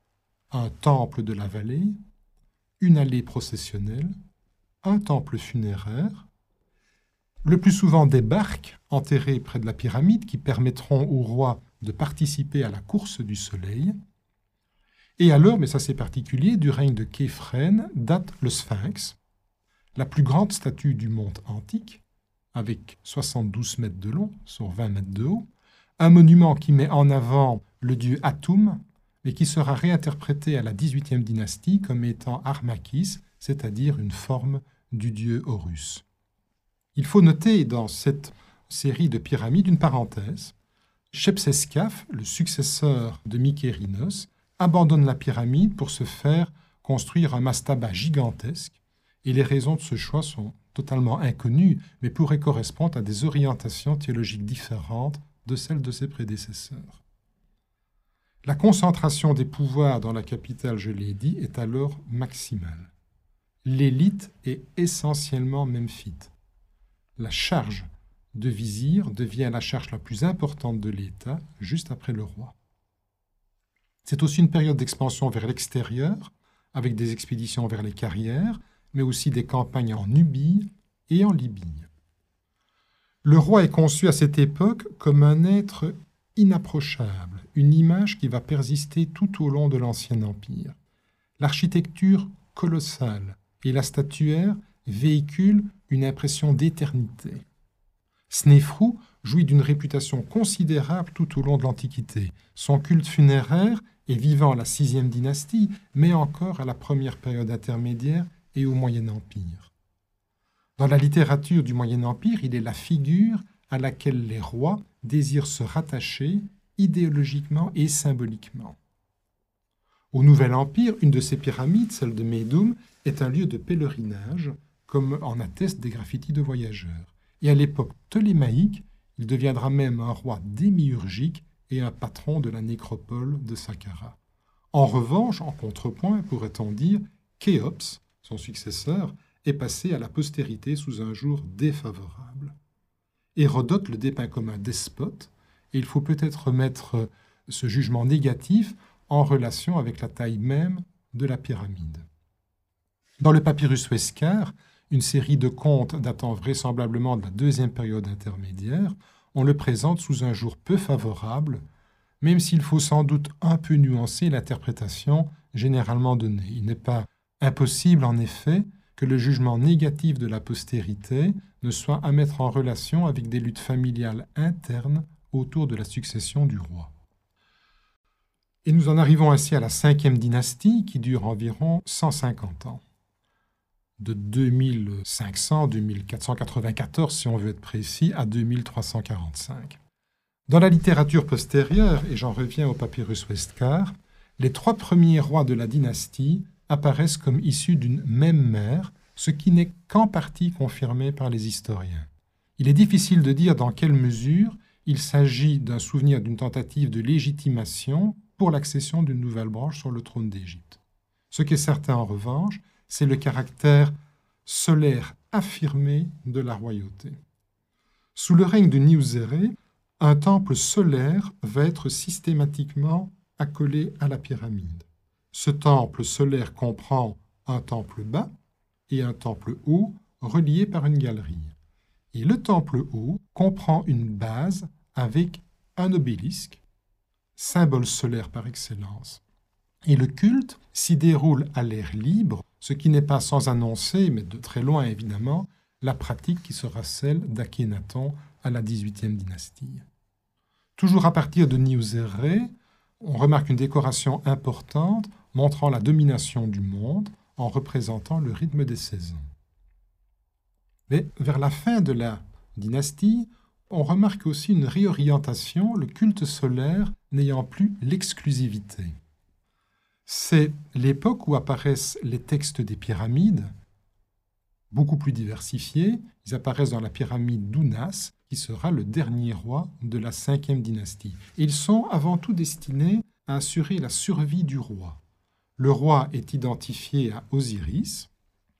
un temple de la vallée, une allée processionnelle, un temple funéraire, le plus souvent des barques enterrées près de la pyramide qui permettront au roi de participer à la course du soleil. Et alors, mais ça c'est particulier, du règne de Képhren date le Sphinx, la plus grande statue du monde antique, avec 72 mètres de long sur 20 mètres de haut, un monument qui met en avant le dieu Atum, mais qui sera réinterprété à la 18e dynastie comme étant Armakis, c'est-à-dire une forme du dieu Horus. Il faut noter dans cette série de pyramides une parenthèse. Shepseskaf, le successeur de Mykérinos, abandonne la pyramide pour se faire construire un mastaba gigantesque, et les raisons de ce choix sont totalement inconnues, mais pourraient correspondre à des orientations théologiques différentes de celles de ses prédécesseurs. La concentration des pouvoirs dans la capitale, je l'ai dit, est alors maximale. L'élite est essentiellement memphite. La charge de vizir devient la charge la plus importante de l'État, juste après le roi. C'est aussi une période d'expansion vers l'extérieur, avec des expéditions vers les carrières, mais aussi des campagnes en Nubie et en Libye. Le roi est conçu à cette époque comme un être inapprochable, une image qui va persister tout au long de l'Ancien Empire. L'architecture colossale et la statuaire véhiculent une impression d'éternité. Snéfrou jouit d'une réputation considérable tout au long de l'Antiquité. Son culte funéraire est vivant à la sixième dynastie, mais encore à la première période intermédiaire et au Moyen Empire. Dans la littérature du Moyen Empire, il est la figure à laquelle les rois désirent se rattacher idéologiquement et symboliquement. Au Nouvel Empire, une de ces pyramides, celle de Médoum, est un lieu de pèlerinage, comme en attestent des graffitis de voyageurs. Et à l'époque ptolémaïque, il deviendra même un roi démiurgique et un patron de la nécropole de Saqqara. En revanche, en contrepoint, pourrait-on dire, Khéops, son successeur, est passé à la postérité sous un jour défavorable. Hérodote le dépeint comme un despote et il faut peut-être mettre ce jugement négatif en relation avec la taille même de la pyramide. Dans le papyrus Wescar, une série de contes datant vraisemblablement de la deuxième période intermédiaire, on le présente sous un jour peu favorable, même s'il faut sans doute un peu nuancer l'interprétation généralement donnée. Il n'est pas impossible, en effet, que le jugement négatif de la postérité ne soit à mettre en relation avec des luttes familiales internes autour de la succession du roi. Et nous en arrivons ainsi à la cinquième dynastie qui dure environ 150 ans. De 2500-2494, si on veut être précis, à 2345. Dans la littérature postérieure, et j'en reviens au papyrus Westcar, les trois premiers rois de la dynastie apparaissent comme issus d'une même mère, ce qui n'est qu'en partie confirmé par les historiens. Il est difficile de dire dans quelle mesure il s'agit d'un souvenir d'une tentative de légitimation pour l'accession d'une nouvelle branche sur le trône d'Égypte. Ce qui est certain en revanche, c'est le caractère solaire affirmé de la royauté. Sous le règne de Niuzéré, un temple solaire va être systématiquement accolé à la pyramide. Ce temple solaire comprend un temple bas et un temple haut reliés par une galerie. Et le temple haut comprend une base avec un obélisque symbole solaire par excellence. Et le culte s'y déroule à l'air libre, ce qui n'est pas sans annoncer, mais de très loin évidemment, la pratique qui sera celle d'Akhenaton à la XVIIIe dynastie. Toujours à partir de Niuzerre, on remarque une décoration importante montrant la domination du monde en représentant le rythme des saisons. Mais vers la fin de la dynastie, on remarque aussi une réorientation, le culte solaire n'ayant plus l'exclusivité. C'est l'époque où apparaissent les textes des pyramides, beaucoup plus diversifiés. Ils apparaissent dans la pyramide d'Unas, qui sera le dernier roi de la cinquième dynastie. ils sont avant tout destinés à assurer la survie du roi. Le roi est identifié à Osiris.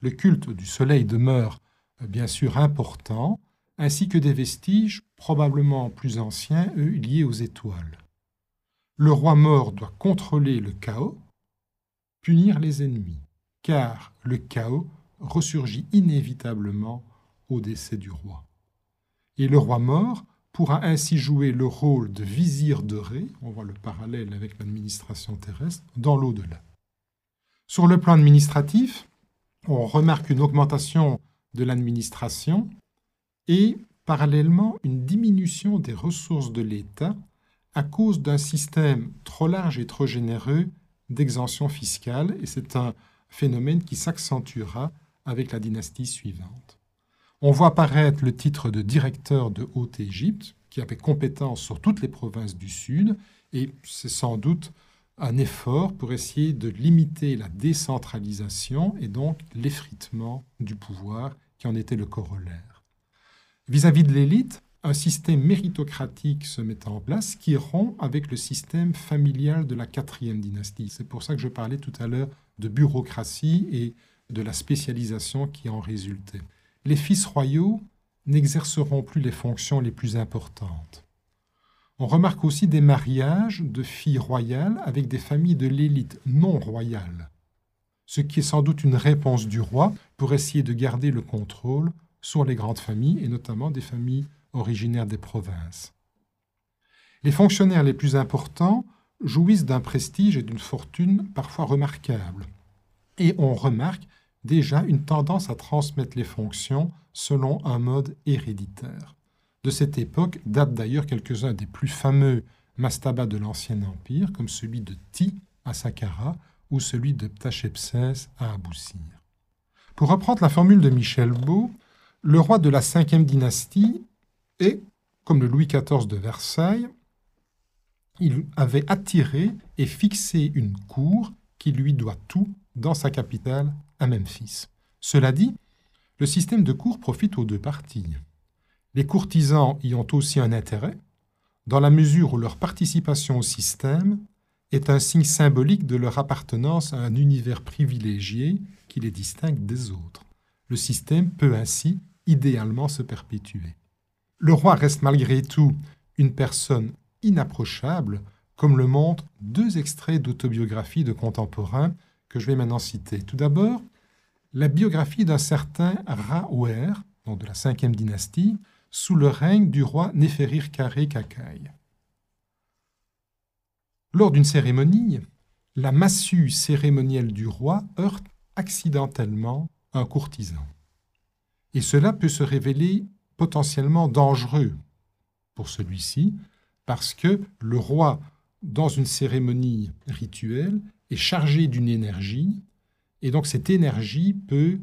Le culte du soleil demeure bien sûr important, ainsi que des vestiges probablement plus anciens, eux, liés aux étoiles. Le roi mort doit contrôler le chaos, punir les ennemis, car le chaos ressurgit inévitablement au décès du roi. Et le roi mort pourra ainsi jouer le rôle de vizir de Ré, on voit le parallèle avec l'administration terrestre, dans l'au-delà. Sur le plan administratif, on remarque une augmentation de l'administration et parallèlement une diminution des ressources de l'État à cause d'un système trop large et trop généreux d'exemption fiscale, et c'est un phénomène qui s'accentuera avec la dynastie suivante. On voit apparaître le titre de directeur de Haute-Égypte, qui avait compétence sur toutes les provinces du Sud, et c'est sans doute un effort pour essayer de limiter la décentralisation et donc l'effritement du pouvoir qui en était le corollaire. Vis-à-vis de l'élite, un système méritocratique se met en place qui rompt avec le système familial de la quatrième dynastie. C'est pour ça que je parlais tout à l'heure de bureaucratie et de la spécialisation qui en résultait. Les fils royaux n'exerceront plus les fonctions les plus importantes. On remarque aussi des mariages de filles royales avec des familles de l'élite non royale, ce qui est sans doute une réponse du roi pour essayer de garder le contrôle sur les grandes familles et notamment des familles originaires des provinces. Les fonctionnaires les plus importants jouissent d'un prestige et d'une fortune parfois remarquables. Et on remarque déjà une tendance à transmettre les fonctions selon un mode héréditaire. De cette époque datent d'ailleurs quelques-uns des plus fameux mastabas de l'Ancien Empire, comme celui de Ti à Saqqara ou celui de Ptachepsès à Aboussir. Pour reprendre la formule de Michel Beau, le roi de la cinquième dynastie est, comme le Louis XIV de Versailles, il avait attiré et fixé une cour qui lui doit tout dans sa capitale, à Memphis. Cela dit, le système de cour profite aux deux parties. Les courtisans y ont aussi un intérêt, dans la mesure où leur participation au système est un signe symbolique de leur appartenance à un univers privilégié qui les distingue des autres. Le système peut ainsi idéalement se perpétuer. Le roi reste malgré tout une personne inapprochable, comme le montrent deux extraits d'autobiographie de contemporains que je vais maintenant citer. Tout d'abord, la biographie d'un certain Raouer, de la cinquième dynastie, sous le règne du roi Néferir Karé Kakai. Lors d'une cérémonie, la massue cérémonielle du roi heurte accidentellement un courtisan. Et cela peut se révéler potentiellement dangereux pour celui-ci, parce que le roi, dans une cérémonie rituelle, est chargé d'une énergie, et donc cette énergie peut,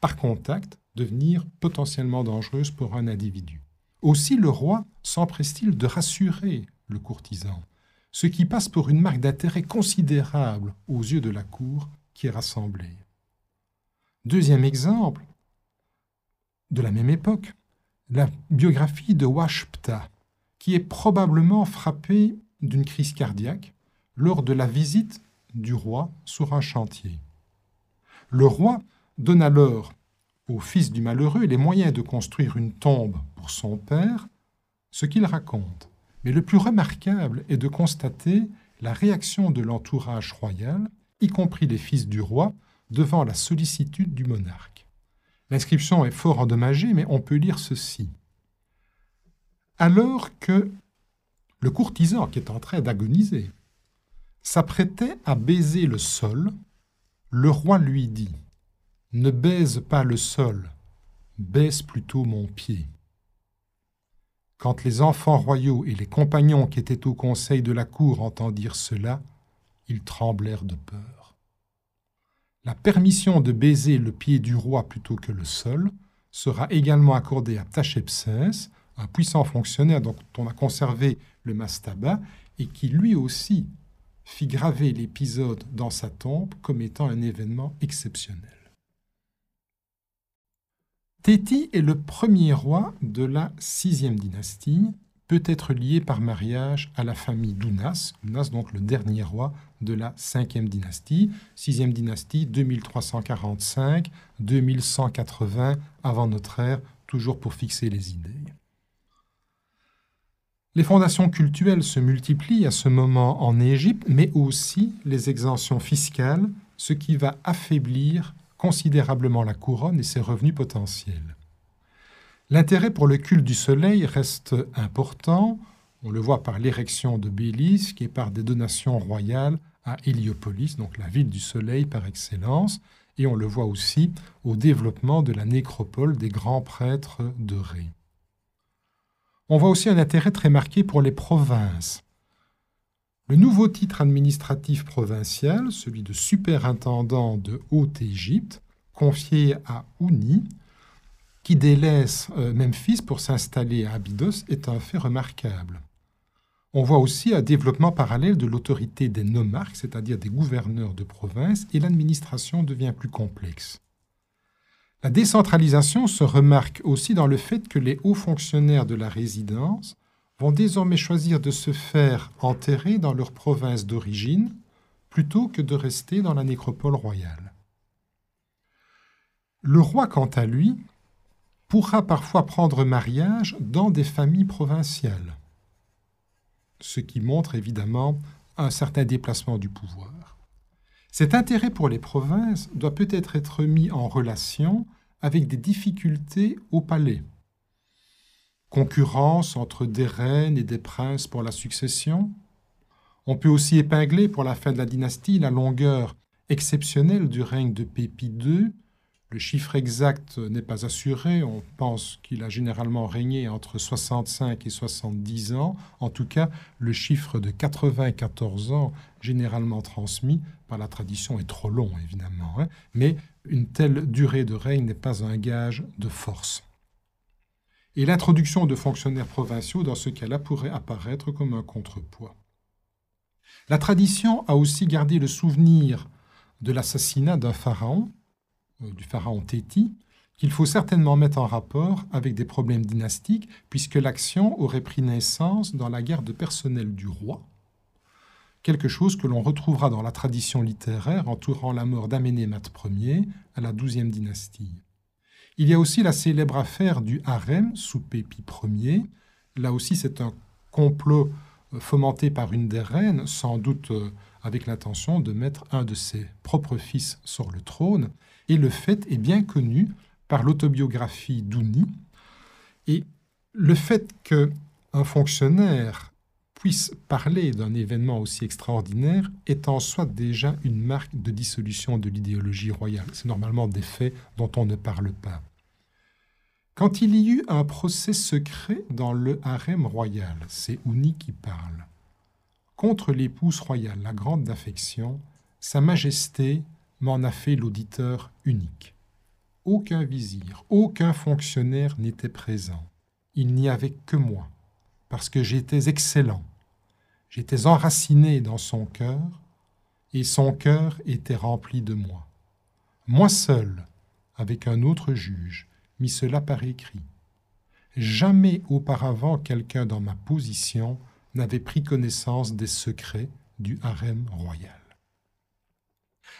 par contact, devenir potentiellement dangereuse pour un individu. Aussi le roi s'empresse-t-il de rassurer le courtisan, ce qui passe pour une marque d'intérêt considérable aux yeux de la cour qui est rassemblée. Deuxième exemple, de la même époque, la biographie de Washpta, qui est probablement frappé d'une crise cardiaque lors de la visite du roi sur un chantier. Le roi donne alors au fils du malheureux les moyens de construire une tombe pour son père, ce qu'il raconte. Mais le plus remarquable est de constater la réaction de l'entourage royal, y compris les fils du roi, devant la sollicitude du monarque. L'inscription est fort endommagée, mais on peut lire ceci. Alors que le courtisan qui est en train d'agoniser s'apprêtait à baiser le sol, le roi lui dit Ne baise pas le sol, baise plutôt mon pied. Quand les enfants royaux et les compagnons qui étaient au conseil de la cour entendirent cela, ils tremblèrent de peur. La permission de baiser le pied du roi plutôt que le sol sera également accordée à Tachepsès, un puissant fonctionnaire dont on a conservé le mastaba et qui lui aussi fit graver l'épisode dans sa tombe comme étant un événement exceptionnel. Téti est le premier roi de la sixième dynastie, peut être lié par mariage à la famille d'Unas, Unas donc le dernier roi de la cinquième dynastie, sixième dynastie 2345-2180 avant notre ère, toujours pour fixer les idées. Les fondations cultuelles se multiplient à ce moment en Égypte, mais aussi les exemptions fiscales, ce qui va affaiblir considérablement la couronne et ses revenus potentiels. L'intérêt pour le culte du soleil reste important, on le voit par l'érection de Bélis et par des donations royales à Héliopolis, donc la ville du soleil par excellence, et on le voit aussi au développement de la nécropole des grands prêtres de Ré. On voit aussi un intérêt très marqué pour les provinces. Le nouveau titre administratif provincial, celui de superintendant de Haute-Égypte, confié à Ouni, qui délaisse euh, Memphis pour s'installer à Abydos, est un fait remarquable. On voit aussi un développement parallèle de l'autorité des nomarques, c'est-à-dire des gouverneurs de province, et l'administration devient plus complexe. La décentralisation se remarque aussi dans le fait que les hauts fonctionnaires de la résidence vont désormais choisir de se faire enterrer dans leur province d'origine plutôt que de rester dans la nécropole royale. Le roi, quant à lui, pourra parfois prendre mariage dans des familles provinciales, ce qui montre évidemment un certain déplacement du pouvoir. Cet intérêt pour les provinces doit peut-être être mis en relation avec des difficultés au palais. Concurrence entre des reines et des princes pour la succession. On peut aussi épingler pour la fin de la dynastie la longueur exceptionnelle du règne de Pépi II, le chiffre exact n'est pas assuré. On pense qu'il a généralement régné entre 65 et 70 ans. En tout cas, le chiffre de 94 ans, généralement transmis par la tradition, est trop long, évidemment. Hein. Mais une telle durée de règne n'est pas un gage de force. Et l'introduction de fonctionnaires provinciaux, dans ce cas-là, pourrait apparaître comme un contrepoids. La tradition a aussi gardé le souvenir de l'assassinat d'un pharaon, du pharaon Téti, qu'il faut certainement mettre en rapport avec des problèmes dynastiques, puisque l'action aurait pris naissance dans la guerre de personnel du roi, quelque chose que l'on retrouvera dans la tradition littéraire entourant la mort d'Amenémat Ier à la XIIe dynastie. Il y a aussi la célèbre affaire du harem sous Pépi Ier. Là aussi, c'est un complot euh, fomenté par une des reines, sans doute euh, avec l'intention de mettre un de ses propres fils sur le trône. Et le fait est bien connu par l'autobiographie d'Ouni. Et le fait qu'un fonctionnaire puisse parler d'un événement aussi extraordinaire est en soi déjà une marque de dissolution de l'idéologie royale. C'est normalement des faits dont on ne parle pas. Quand il y eut un procès secret dans le harem royal, c'est Ouni qui parle, contre l'épouse royale, la grande d'affection, Sa Majesté m'en a fait l'auditeur unique. Aucun vizir, aucun fonctionnaire n'était présent. Il n'y avait que moi, parce que j'étais excellent. J'étais enraciné dans son cœur, et son cœur était rempli de moi. Moi seul, avec un autre juge, mis cela par écrit. Jamais auparavant quelqu'un dans ma position n'avait pris connaissance des secrets du harem royal.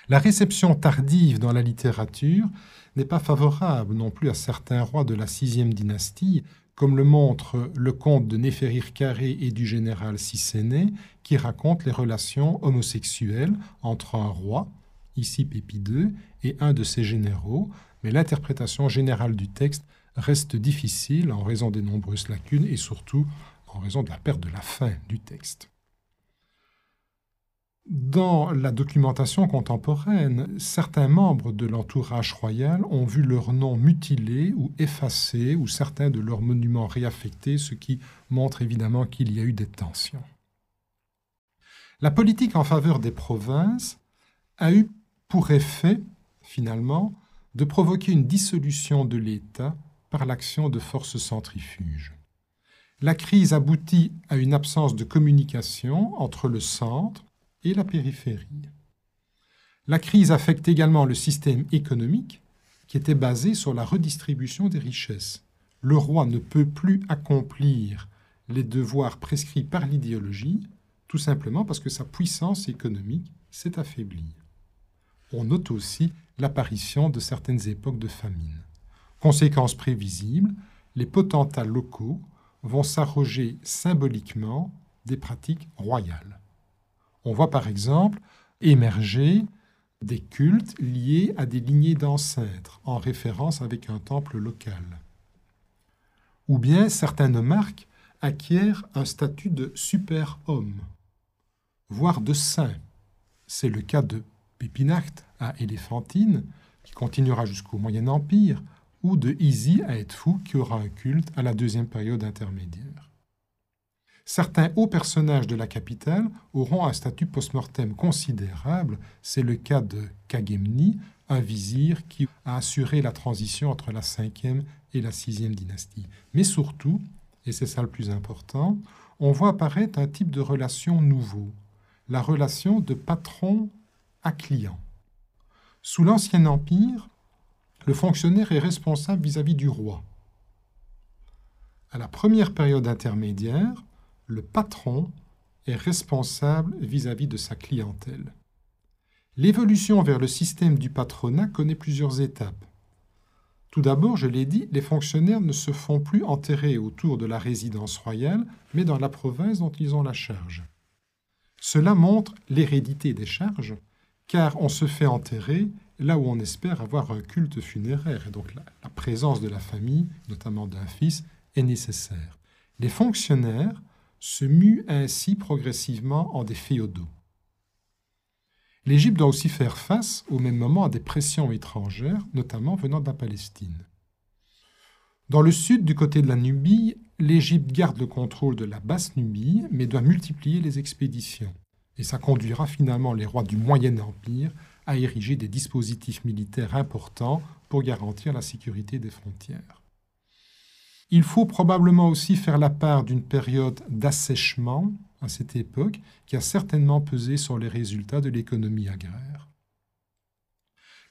La réception tardive dans la littérature n'est pas favorable non plus à certains rois de la sixième dynastie, comme le montre le conte de Néferir Carré et du général Sisséné, qui raconte les relations homosexuelles entre un roi, ici Pépi II, et un de ses généraux, mais l'interprétation générale du texte reste difficile en raison des nombreuses lacunes et surtout en raison de la perte de la fin du texte. Dans la documentation contemporaine, certains membres de l'entourage royal ont vu leurs noms mutilés ou effacés ou certains de leurs monuments réaffectés, ce qui montre évidemment qu'il y a eu des tensions. La politique en faveur des provinces a eu pour effet, finalement, de provoquer une dissolution de l'État par l'action de forces centrifuges. La crise aboutit à une absence de communication entre le centre et la périphérie. La crise affecte également le système économique qui était basé sur la redistribution des richesses. Le roi ne peut plus accomplir les devoirs prescrits par l'idéologie, tout simplement parce que sa puissance économique s'est affaiblie. On note aussi l'apparition de certaines époques de famine. Conséquence prévisible, les potentats locaux vont s'arroger symboliquement des pratiques royales. On voit par exemple émerger des cultes liés à des lignées d'ancêtres, en référence avec un temple local. Ou bien certains nomarques acquièrent un statut de super-homme, voire de saint. C'est le cas de Pépinacht à Éléphantine, qui continuera jusqu'au Moyen Empire, ou de Isi à Edfou, qui aura un culte à la deuxième période intermédiaire. Certains hauts personnages de la capitale auront un statut post-mortem considérable. C'est le cas de Kagemni, un vizir qui a assuré la transition entre la cinquième et la sixième dynastie. Mais surtout, et c'est ça le plus important, on voit apparaître un type de relation nouveau, la relation de patron à client. Sous l'Ancien Empire, le fonctionnaire est responsable vis-à-vis du roi. À la première période intermédiaire, le patron est responsable vis-à-vis de sa clientèle. L'évolution vers le système du patronat connaît plusieurs étapes. Tout d'abord, je l'ai dit, les fonctionnaires ne se font plus enterrer autour de la résidence royale, mais dans la province dont ils ont la charge. Cela montre l'hérédité des charges, car on se fait enterrer là où on espère avoir un culte funéraire. Et donc la, présence de la famille, notamment d'un fils, est nécessaire. Les fonctionnaires se muent ainsi progressivement en des féodaux. L'Égypte doit aussi faire face au même moment à des pressions étrangères, notamment venant de la Palestine. Dans le sud, du côté de la Nubie, l'Égypte garde le contrôle de la basse Nubie, mais doit multiplier les expéditions. Et ça conduira finalement les rois du Moyen Empire à ériger des dispositifs militaires importants pour garantir la sécurité des frontières. Il faut probablement aussi faire la part d'une période d'assèchement à cette époque qui a certainement pesé sur les résultats de l'économie agraire.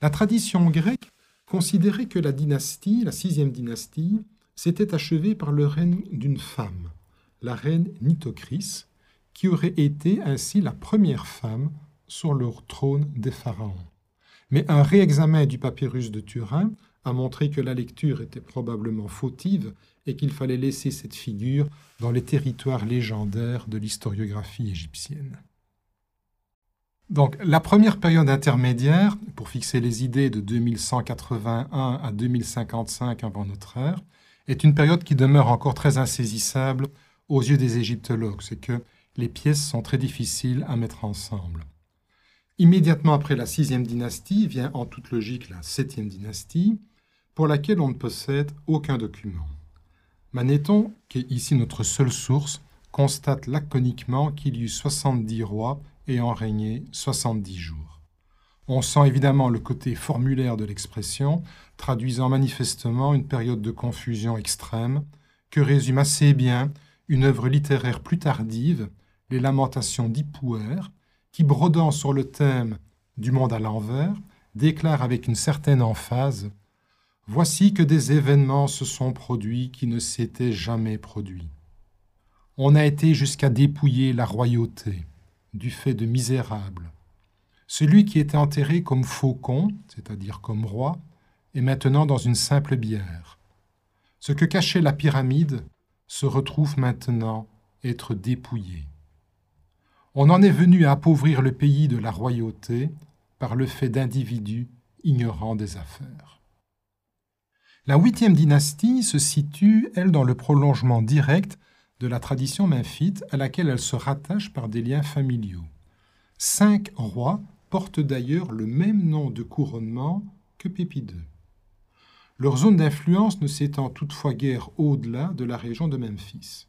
La tradition grecque considérait que la dynastie, la sixième dynastie, s'était achevée par le règne d'une femme, la reine Nitocris, qui aurait été ainsi la première femme sur le trône des pharaons. Mais un réexamen du papyrus de Turin a montré que la lecture était probablement fautive et qu'il fallait laisser cette figure dans les territoires légendaires de l'historiographie égyptienne. Donc la première période intermédiaire, pour fixer les idées de 2181 à 2055 avant notre ère, est une période qui demeure encore très insaisissable aux yeux des égyptologues. C'est que les pièces sont très difficiles à mettre ensemble. Immédiatement après la sixième dynastie vient en toute logique la septième dynastie, pour laquelle on ne possède aucun document. Manéthon, qui est ici notre seule source, constate laconiquement qu'il y eut 70 rois ayant régné 70 jours. On sent évidemment le côté formulaire de l'expression, traduisant manifestement une période de confusion extrême, que résume assez bien une œuvre littéraire plus tardive, Les Lamentations d'Hipouer, qui, brodant sur le thème du monde à l'envers, déclare avec une certaine emphase Voici que des événements se sont produits qui ne s'étaient jamais produits. On a été jusqu'à dépouiller la royauté, du fait de misérables. Celui qui était enterré comme faucon, c'est-à-dire comme roi, est maintenant dans une simple bière. Ce que cachait la pyramide se retrouve maintenant être dépouillé. On en est venu à appauvrir le pays de la royauté par le fait d'individus ignorants des affaires. La huitième dynastie se situe, elle, dans le prolongement direct de la tradition memphite à laquelle elle se rattache par des liens familiaux. Cinq rois portent d'ailleurs le même nom de couronnement que Pépi II. Leur zone d'influence ne s'étend toutefois guère au-delà de la région de Memphis.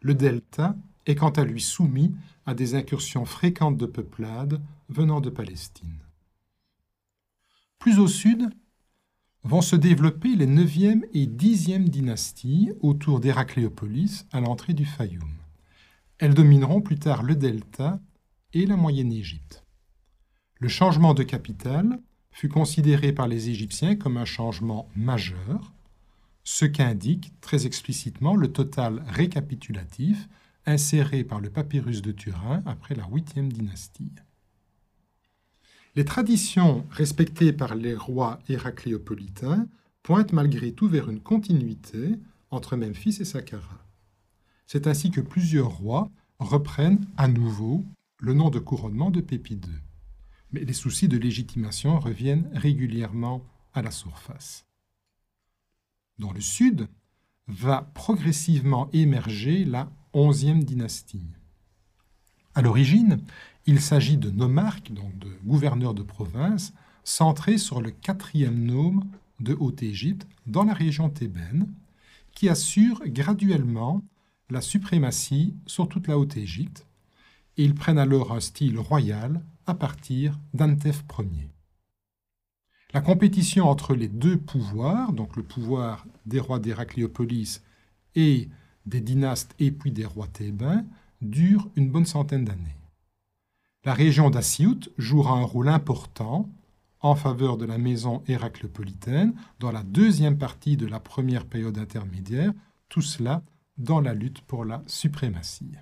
Le delta est quant à lui soumis à des incursions fréquentes de peuplades venant de Palestine. Plus au sud, vont se développer les 9e et 10e dynasties autour d'Héracléopolis à l'entrée du Fayoum. Elles domineront plus tard le delta et la moyenne Égypte. Le changement de capitale fut considéré par les Égyptiens comme un changement majeur, ce qu'indique très explicitement le total récapitulatif inséré par le papyrus de Turin après la 8e dynastie. Les traditions respectées par les rois héracléopolitains pointent malgré tout vers une continuité entre Memphis et Saqqara. C'est ainsi que plusieurs rois reprennent à nouveau le nom de couronnement de Pépi II. Mais les soucis de légitimation reviennent régulièrement à la surface. Dans le sud, va progressivement émerger la onzième dynastie. À l'origine, il s'agit de nomarques, donc de gouverneurs de province, centrés sur le quatrième nome de Haute-Égypte dans la région thébaine, qui assure graduellement la suprématie sur toute la Haute-Égypte, ils prennent alors un style royal à partir d'Antef Ier. La compétition entre les deux pouvoirs, donc le pouvoir des rois d'Héracléopolis et des dynastes et puis des rois thébains, dure une bonne centaine d'années. La région d'Assiout jouera un rôle important en faveur de la maison héracléopolitaine dans la deuxième partie de la première période intermédiaire, tout cela dans la lutte pour la suprématie.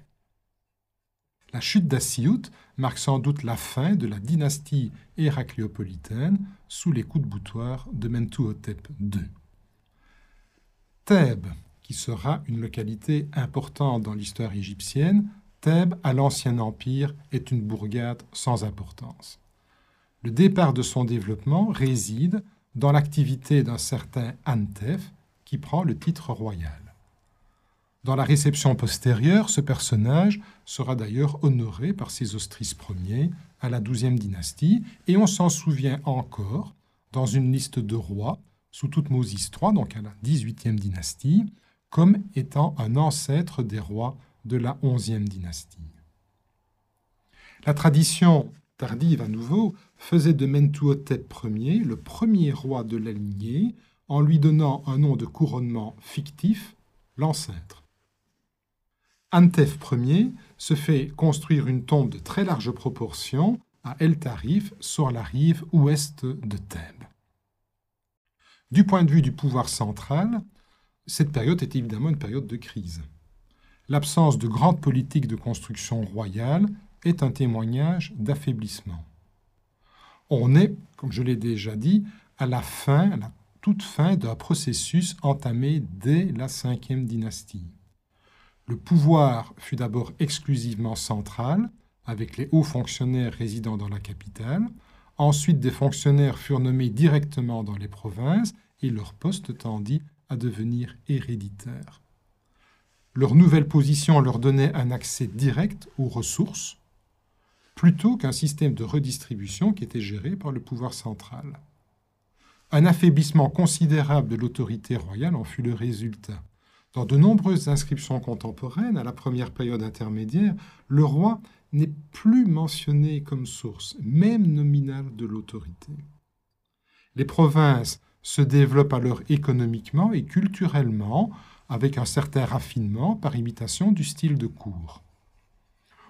La chute d'Assiout marque sans doute la fin de la dynastie héracléopolitaine sous les coups de boutoir de Mentuhotep II. Thèbes, qui sera une localité importante dans l'histoire égyptienne, Thèbes, à l'Ancien Empire, est une bourgade sans importance. Le départ de son développement réside dans l'activité d'un certain Antef qui prend le titre royal. Dans la réception postérieure, ce personnage sera d'ailleurs honoré par ses ostrices premiers à la XIIe dynastie, et on s'en souvient encore dans une liste de rois sous Toutmosis III, donc à la XVIIIe dynastie, comme étant un ancêtre des rois de la onzième dynastie. La tradition tardive à nouveau faisait de Mentuhotep Ier le premier roi de la lignée en lui donnant un nom de couronnement fictif, l'ancêtre. Antef Ier se fait construire une tombe de très large proportion à El Tarif sur la rive ouest de Thèbes. Du point de vue du pouvoir central, cette période est évidemment une période de crise l'absence de grande politique de construction royale est un témoignage d'affaiblissement. On est, comme je l'ai déjà dit, à la fin, à la toute fin d'un processus entamé dès la cinquième dynastie. Le pouvoir fut d'abord exclusivement central, avec les hauts fonctionnaires résidant dans la capitale. Ensuite, des fonctionnaires furent nommés directement dans les provinces et leur poste tendit à devenir héréditaire. Leur nouvelle position leur donnait un accès direct aux ressources, plutôt qu'un système de redistribution qui était géré par le pouvoir central. Un affaiblissement considérable de l'autorité royale en fut le résultat. Dans de nombreuses inscriptions contemporaines, à la première période intermédiaire, le roi n'est plus mentionné comme source, même nominale, de l'autorité. Les provinces se développent alors économiquement et culturellement avec un certain raffinement par imitation du style de cour.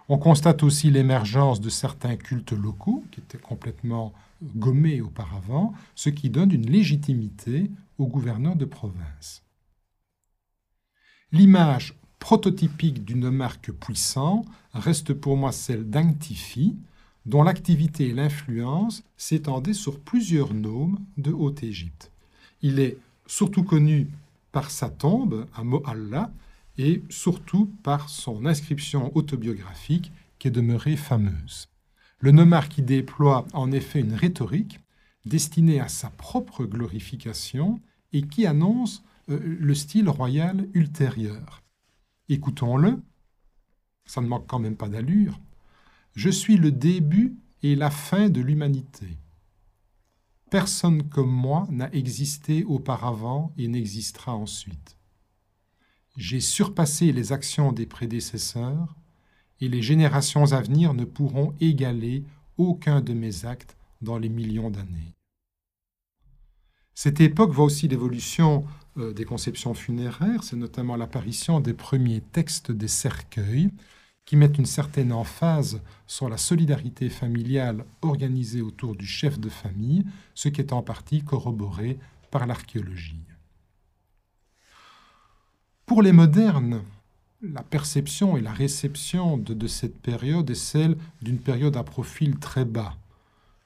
On constate aussi l'émergence de certains cultes locaux qui étaient complètement gommés auparavant, ce qui donne une légitimité aux gouverneurs de province. L'image prototypique du nomarque puissant reste pour moi celle d'Anctifi, dont l'activité et l'influence s'étendaient sur plusieurs nomes de Haute-Égypte. Il est surtout connu par sa tombe à Moalla et surtout par son inscription autobiographique qui est demeurée fameuse. Le nomarque y déploie en effet une rhétorique destinée à sa propre glorification et qui annonce euh, le style royal ultérieur. Écoutons-le, ça ne manque quand même pas d'allure. Je suis le début et la fin de l'humanité. Personne comme moi n'a existé auparavant et n'existera ensuite. J'ai surpassé les actions des prédécesseurs et les générations à venir ne pourront égaler aucun de mes actes dans les millions d'années. Cette époque voit aussi l'évolution euh, des conceptions funéraires, c'est notamment l'apparition des premiers textes des cercueils qui mettent une certaine emphase sur la solidarité familiale organisée autour du chef de famille, ce qui est en partie corroboré par l'archéologie. Pour les modernes, la perception et la réception de, cette période est celle d'une période à profil très bas,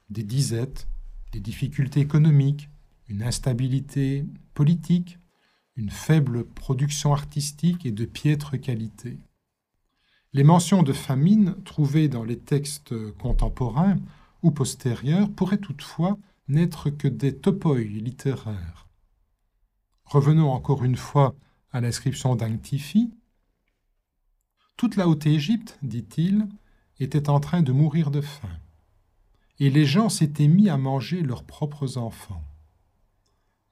des disettes, des difficultés économiques, une instabilité politique, une faible production artistique et de piètre qualité. Les mentions de famine trouvées dans les textes contemporains ou postérieurs pourraient toutefois n'être que des topoi littéraires. Revenons encore une fois à l'inscription d'Anctifi. Toute la Haute-Égypte, dit-il, était en train de mourir de faim, et les gens s'étaient mis à manger leurs propres enfants.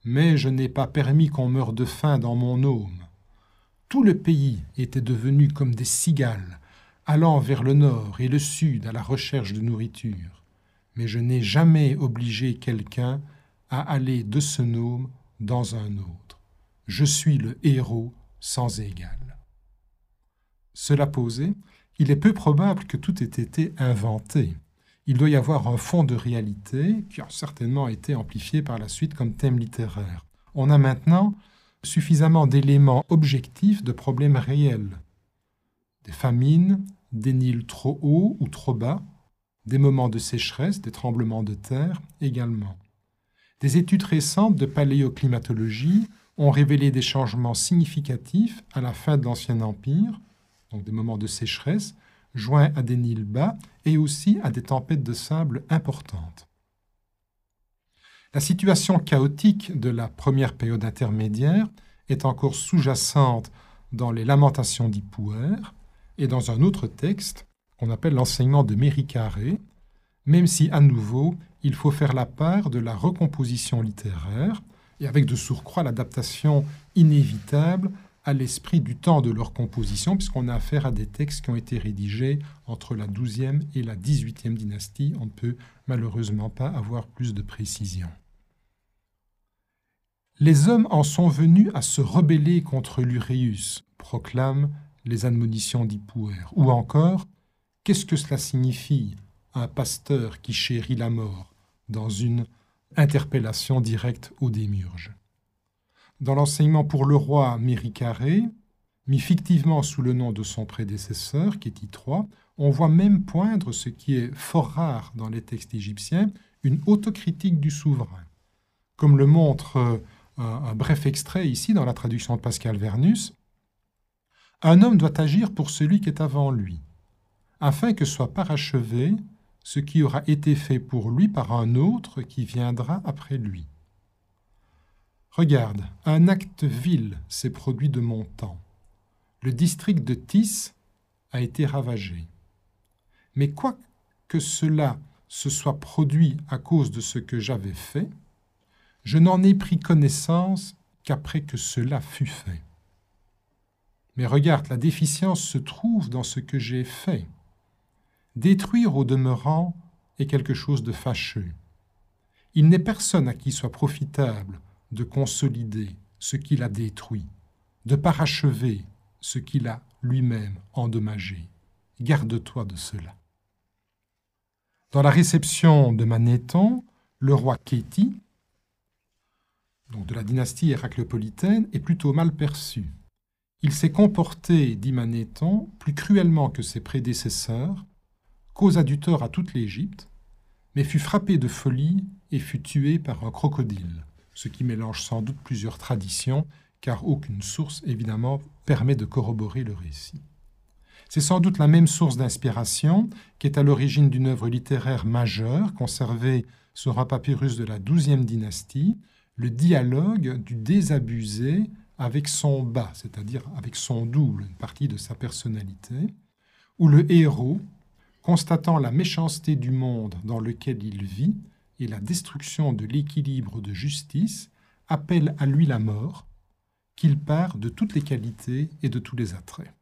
Mais je n'ai pas permis qu'on meure de faim dans mon aume. Tout le pays était devenu comme des cigales, allant vers le nord et le sud à la recherche de nourriture. Mais je n'ai jamais obligé quelqu'un à aller de ce nome dans un autre. Je suis le héros sans égal. Cela posé, il est peu probable que tout ait été inventé il doit y avoir un fond de réalité qui a certainement été amplifié par la suite comme thème littéraire. On a maintenant suffisamment d'éléments objectifs de problèmes réels. Des famines, des Nils trop hauts ou trop bas, des moments de sécheresse, des tremblements de terre également. Des études récentes de paléoclimatologie ont révélé des changements significatifs à la fin de l'Ancien Empire, donc des moments de sécheresse, joints à des Nils bas et aussi à des tempêtes de sable importantes. La situation chaotique de la première période intermédiaire est encore sous-jacente dans les Lamentations d'Ipouer et dans un autre texte qu'on appelle l'enseignement de Méricaré, même si à nouveau il faut faire la part de la recomposition littéraire et avec de surcroît l'adaptation inévitable à l'esprit du temps de leur composition, puisqu'on a affaire à des textes qui ont été rédigés entre la XIIe et la XVIIIe dynastie. On ne peut malheureusement pas avoir plus de précision. Les hommes en sont venus à se rebeller contre l'Uréus, proclament les admonitions d'Ipouer. Ou encore, qu'est-ce que cela signifie, un pasteur qui chérit la mort, dans une interpellation directe au démiurge dans l'enseignement pour le roi Méricaré, mis fictivement sous le nom de son prédécesseur, Kéti III, on voit même poindre ce qui est fort rare dans les textes égyptiens, une autocritique du souverain. comme le montre euh, un, bref extrait ici dans la traduction de Pascal Vernus, un homme doit agir pour celui qui est avant lui, afin que soit parachevé ce qui aura été fait pour lui par un autre qui viendra après lui. Regarde, un acte vil s'est produit de mon temps. Le district de Tis a été ravagé. Mais quoi que cela se soit produit à cause de ce que j'avais fait, je n'en ai pris connaissance qu'après que cela fut fait. Mais regarde, la déficience se trouve dans ce que j'ai fait. Détruire au demeurant est quelque chose de fâcheux. Il n'est personne à qui soit profitable de consolider ce qu'il a détruit, de parachever ce qu'il a lui-même endommagé. Garde-toi de cela. Dans la réception de Manéthon, le roi Kéti donc de la dynastie héracléopolitaine, est plutôt mal perçu. Il s'est comporté, dit Manéthon, plus cruellement que ses prédécesseurs, causa du tort à toute l'Égypte, mais fut frappé de folie et fut tué par un crocodile, ce qui mélange sans doute plusieurs traditions, car aucune source, évidemment, permet de corroborer le récit. C'est sans doute la même source d'inspiration qui est à l'origine d'une œuvre littéraire majeure conservée sur un papyrus de la XIIe dynastie, le dialogue du désabusé avec son bas, c'est-à-dire avec son double, une partie de sa personnalité, où le héros, constatant la méchanceté du monde dans lequel il vit et la destruction de l'équilibre de justice, appelle à lui la mort, qu'il part de toutes les qualités et de tous les attraits.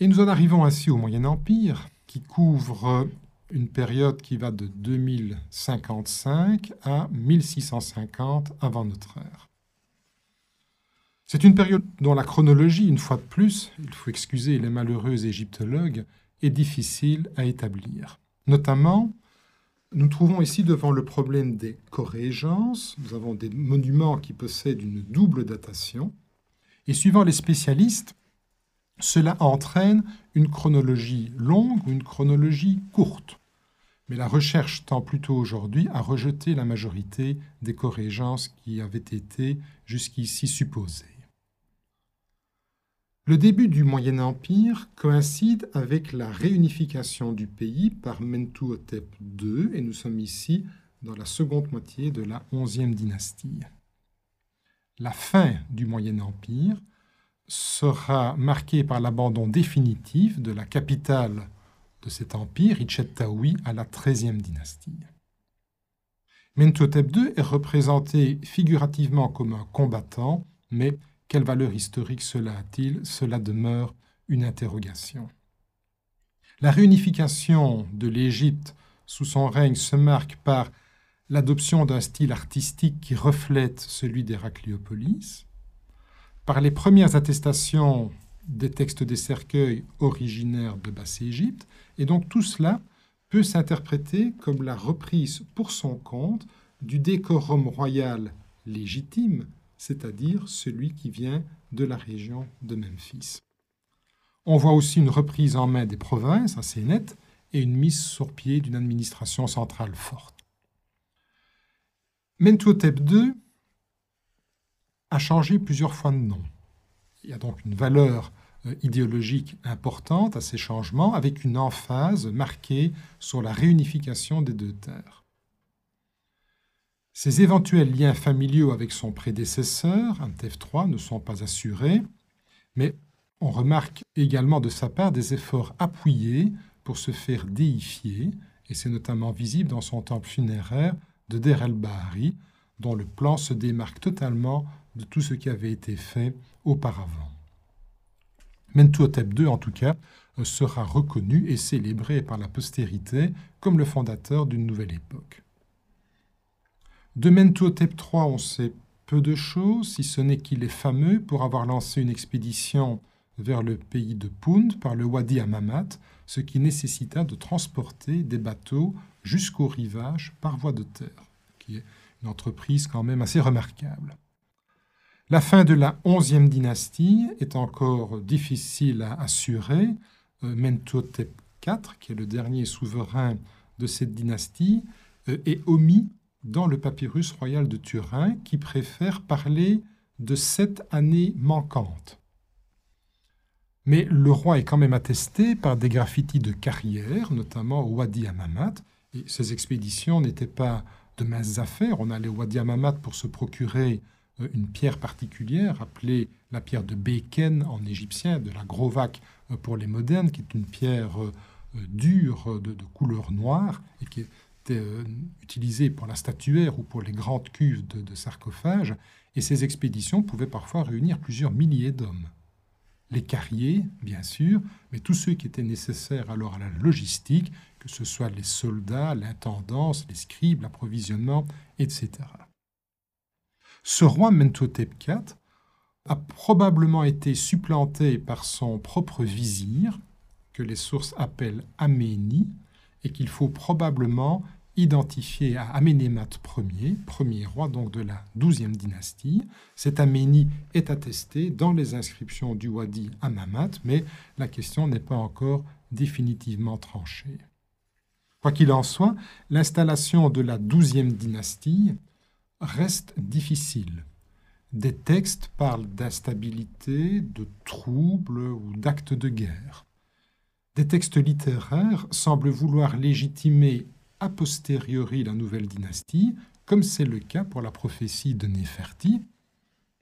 Et nous en arrivons ainsi au Moyen Empire, qui couvre une période qui va de 2055 à 1650 avant notre ère. C'est une période dont la chronologie, une fois de plus, il faut excuser les malheureux égyptologues, est difficile à établir. Notamment, nous trouvons ici devant le problème des corrégences. Nous avons des monuments qui possèdent une double datation. Et suivant les spécialistes, cela entraîne une chronologie longue ou une chronologie courte mais la recherche tend plutôt aujourd'hui à rejeter la majorité des corrégences qui avaient été jusqu'ici supposées. Le début du Moyen Empire coïncide avec la réunification du pays par Mentuhotep II, et nous sommes ici dans la seconde moitié de la onzième dynastie. La fin du Moyen Empire sera marquée par l'abandon définitif de la capitale de cet empire, Taoui, à la XIIIe dynastie. Mentotep II est représenté figurativement comme un combattant, mais quelle valeur historique cela a-t-il? Cela demeure une interrogation. La réunification de l'Égypte sous son règne se marque par l'adoption d'un style artistique qui reflète celui d'Héracléopolis, par les premières attestations des textes des cercueils originaires de Basse-Égypte, et donc tout cela peut s'interpréter comme la reprise pour son compte du décorum royal légitime, c'est-à-dire celui qui vient de la région de Memphis. On voit aussi une reprise en main des provinces assez nette et une mise sur pied d'une administration centrale forte. Mentuhotep II a changé plusieurs fois de nom. Il y a donc une valeur euh, idéologique importante à ces changements, avec une emphase marquée sur la réunification des deux terres. Ces éventuels liens familiaux avec son prédécesseur, Antef III, ne sont pas assurés, mais on remarque également de sa part des efforts appuyés pour se faire déifier, et c'est notamment visible dans son temple funéraire de Der el-Bahari, dont le plan se démarque totalement de tout ce qui avait été fait auparavant. Mentuhotep II, en tout cas, sera reconnu et célébré par la postérité comme le fondateur d'une nouvelle époque. De Mentuhotep III, on sait peu de choses, si ce n'est qu'il est fameux pour avoir lancé une expédition vers le pays de Punt par le Wadi Amamat, ce qui nécessita de transporter des bateaux jusqu'au rivage par voie de terre, qui est une entreprise quand même assez remarquable. La fin de la XIe dynastie est encore difficile à assurer. Euh, Mentuhotep IV, qui est le dernier souverain de cette dynastie, euh, est omis dans le papyrus royal de Turin qui préfère parler de sept années manquantes. Mais le roi est quand même attesté par des graffitis de carrière, notamment au Wadi Amamat. Et ces expéditions n'étaient pas de minces affaires. On allait au Wadi Amamat pour se procurer euh, une pierre particulière appelée la pierre de Beken en égyptien, de la Grovac euh, pour les modernes, qui est une pierre euh, dure de, couleur noire et qui était utilisée pour la statuaire ou pour les grandes cuves de, de sarcophages. Et ces expéditions pouvaient parfois réunir plusieurs milliers d'hommes les carriers, bien sûr, mais tous ceux qui étaient nécessaires alors à la logistique, que ce soit les soldats, l'intendance, les scribes, l'approvisionnement, etc. Ce roi Mentotep IV a probablement été supplanté par son propre vizir, que les sources appellent Améni, et qu'il faut probablement identifié à Amenemhat Ier, premier roi donc de la douzième dynastie. Cet Aménie est attesté dans les inscriptions du Wadi Amamat, mais la question n'est pas encore définitivement tranchée. Quoi qu'il en soit, l'installation de la douzième dynastie reste difficile. Des textes parlent d'instabilité, de troubles ou d'actes de guerre. Des textes littéraires semblent vouloir légitimer a posteriori la nouvelle dynastie, comme c'est le cas pour la prophétie de Néferti,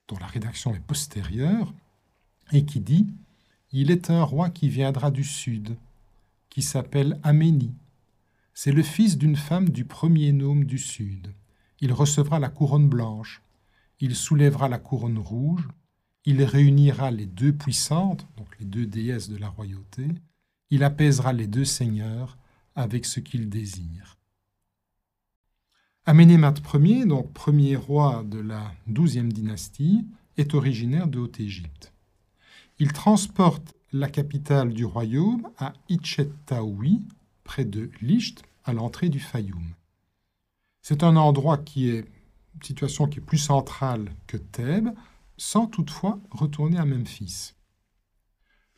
dont la rédaction est postérieure, et qui dit Il est un roi qui viendra du sud, qui s'appelle Aménie. C'est le fils d'une femme du premier nome du sud. Il recevra la couronne blanche, il soulèvera la couronne rouge, il réunira les deux puissantes, donc les deux déesses de la royauté, il apaisera les deux seigneurs, avec ce qu'il désire. Amenemhat Ier, donc premier roi de la douzième dynastie, est originaire de Haute-Égypte. Il transporte la capitale du royaume à Itchet-Taoui, près de Lisht, à l'entrée du Fayoum. C'est un endroit qui est situation qui est plus centrale que Thèbes, sans toutefois retourner à Memphis.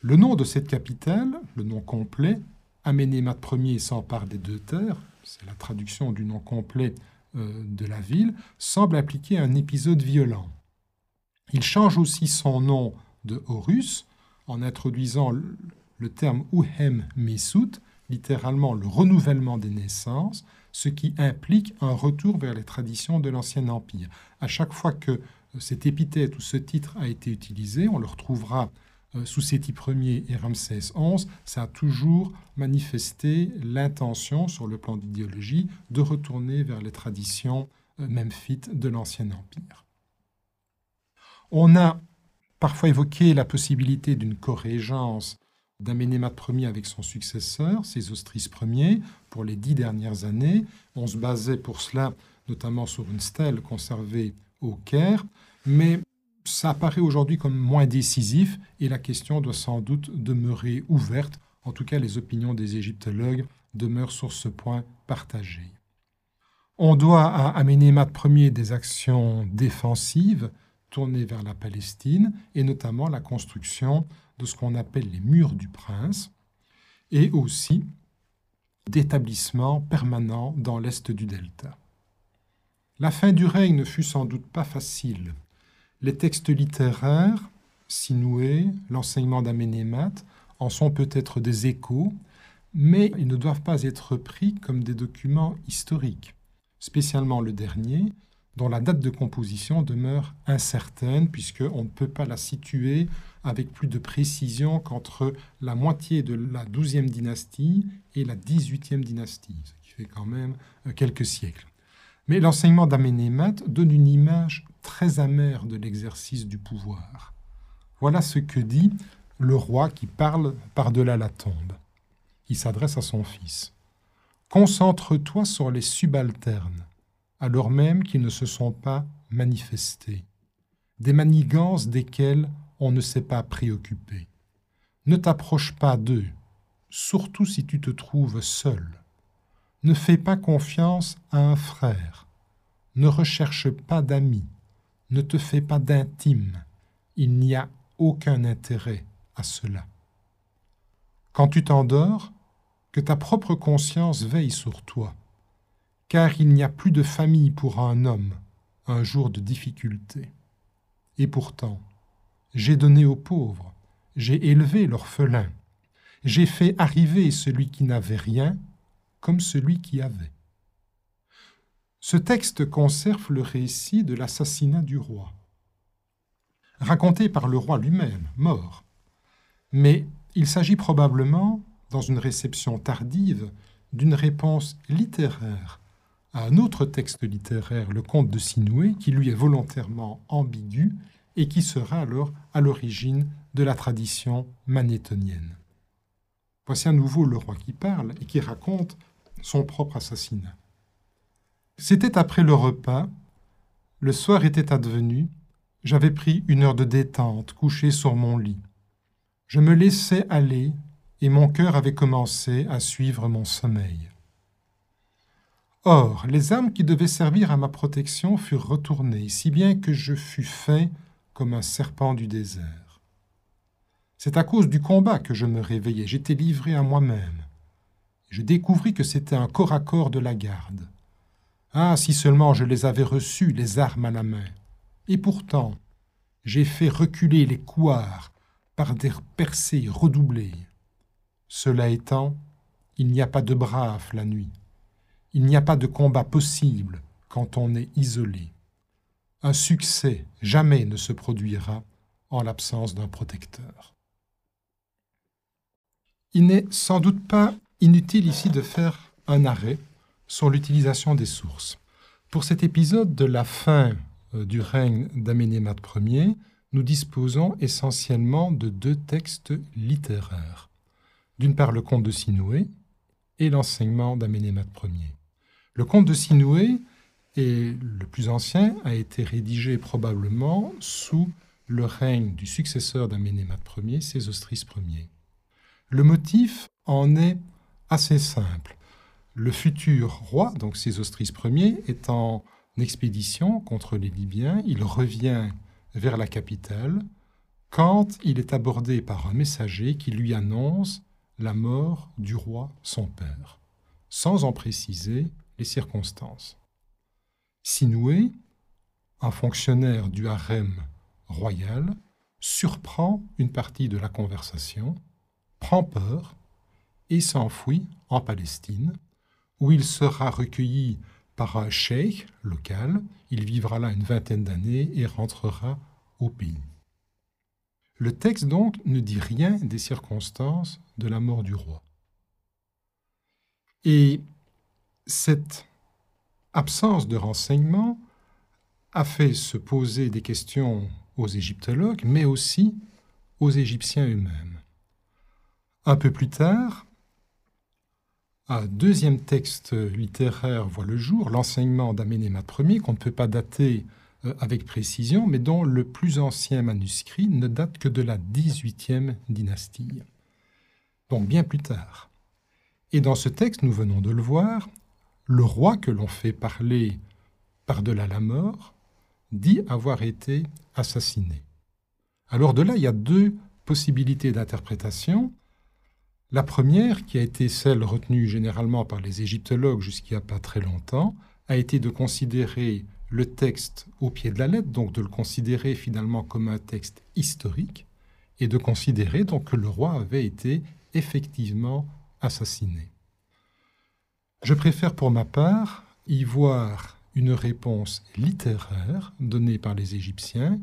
Le nom de cette capitale, le nom complet, Amenemhat Ier s'empare des deux terres, c'est la traduction du nom complet euh, de la ville, semble impliquer un épisode violent. Il change aussi son nom de Horus en introduisant le terme Uhem Mesut, littéralement le renouvellement des naissances, ce qui implique un retour vers les traditions de l'Ancien Empire. À chaque fois que cet épithète ou ce titre a été utilisé, on le retrouvera euh, sous Séti Ier et Ramsès XI, ça a toujours manifesté l'intention, sur le plan d'idéologie, de retourner vers les traditions euh, memphites de l'Ancien Empire. On a parfois évoqué la possibilité d'une corrégence d'Amenemhat Ier avec son successeur, Sésostris Ier, pour les dix dernières années. On se basait pour cela notamment sur une stèle conservée au Caire, mais ça apparaît aujourd'hui comme moins décisif et la question doit sans doute demeurer ouverte. En tout cas, les opinions des égyptologues demeurent sur ce point partagées. On doit à Amenemhat Ier des actions défensives tournées vers la Palestine et notamment la construction de ce qu'on appelle les murs du prince et aussi d'établissements permanents dans l'est du delta. La fin du règne ne fut sans doute pas facile les textes littéraires, Sinoué, l'enseignement d'Amenemhat, en sont peut-être des échos, mais ils ne doivent pas être pris comme des documents historiques, spécialement le dernier, dont la date de composition demeure incertaine, puisqu'on ne peut pas la situer avec plus de précision qu'entre la moitié de la douzième dynastie et la dix-huitième dynastie, ce qui fait quand même euh, quelques siècles. Mais l'enseignement d'Amenemhat donne une image très amère de l'exercice du pouvoir. Voilà ce que dit le roi qui parle par-delà la tombe. Il s'adresse à son fils. Concentre-toi sur les subalternes, alors même qu'ils ne se sont pas manifestés, des manigances desquelles on ne s'est pas préoccupé. Ne t'approche pas d'eux, surtout si tu te trouves seul. Ne fais pas confiance à un frère. Ne recherche pas d'amis. Ne te fais pas d'intime. Il n'y a aucun intérêt à cela. Quand tu t'endors, que ta propre conscience veille sur toi. car il n'y a plus de famille pour un homme un jour de difficulté. Et pourtant, j'ai donné aux pauvres, j'ai élevé l'orphelin, j'ai fait arriver celui qui n'avait rien comme celui qui avait. Ce texte conserve le récit de l'assassinat du roi, raconté par le roi lui-même, mort. Mais il s'agit probablement, dans une réception tardive, d'une réponse littéraire à un autre texte littéraire, le conte de Sinoué, qui lui est volontairement ambigu et qui sera alors à l'origine de la tradition magnétonienne. Voici à nouveau le roi qui parle et qui raconte son propre assassinat. C'était après le repas, le soir était advenu, j'avais pris une heure de détente, couché sur mon lit. Je me laissais aller et mon cœur avait commencé à suivre mon sommeil. Or, les âmes qui devaient servir à ma protection furent retournées, si bien que je fus fait comme un serpent du désert. C'est à cause du combat que je me réveillais, j'étais livré à moi-même. Je découvris que c'était un corps à corps de la garde. Ah, si seulement je les avais reçus, les armes à la main. Et pourtant, j'ai fait reculer les couards par des percées redoublées. Cela étant, il n'y a pas de braves la nuit. Il n'y a pas de combat possible quand on est isolé. Un succès jamais ne se produira en l'absence d'un protecteur. Il n'est sans doute pas inutile ici de faire un arrêt sur l'utilisation des sources. Pour cet épisode de la fin euh, du règne d'Aménémate Ier, nous disposons essentiellement de deux textes littéraires. D'une part, le conte de Sinoué et l'enseignement d'Aménémate Ier. Le conte de Sinoué, est le plus ancien, a été rédigé probablement sous le règne du successeur d'Aménémate Ier, Sésostris Ier. Le motif en est assez simple. Le futur roi, donc Sésostris Ier, est en expédition contre les Libyens. Il revient vers la capitale quand il est abordé par un messager qui lui annonce la mort du roi son père, sans en préciser les circonstances. Sinoué, un fonctionnaire du harem royal, surprend une partie de la conversation, prend peur et s'enfuit en Palestine, où il sera recueilli par un cheikh local. Il vivra là une vingtaine d'années et rentrera au pays. Le texte donc ne dit rien des circonstances de la mort du roi. Et cette absence de renseignements a fait se poser des questions aux égyptologues, mais aussi aux Égyptiens eux-mêmes. Un peu plus tard, un deuxième texte littéraire voit le jour, l'enseignement d'Aménémate Ier, qu'on ne peut pas dater euh, avec précision, mais dont le plus ancien manuscrit ne date que de la 18e dynastie. Donc bien plus tard. Et dans ce texte, nous venons de le voir, le roi que l'on fait parler par-delà la mort dit avoir été assassiné. Alors de là, il y a deux possibilités d'interprétation. La première, qui a été celle retenue généralement par les égyptologues jusqu'il n'y a pas très longtemps, a été de considérer le texte au pied de la lettre, donc de le considérer finalement comme un texte historique, et de considérer donc que le roi avait été effectivement assassiné. Je préfère pour ma part y voir une réponse littéraire donnée par les Égyptiens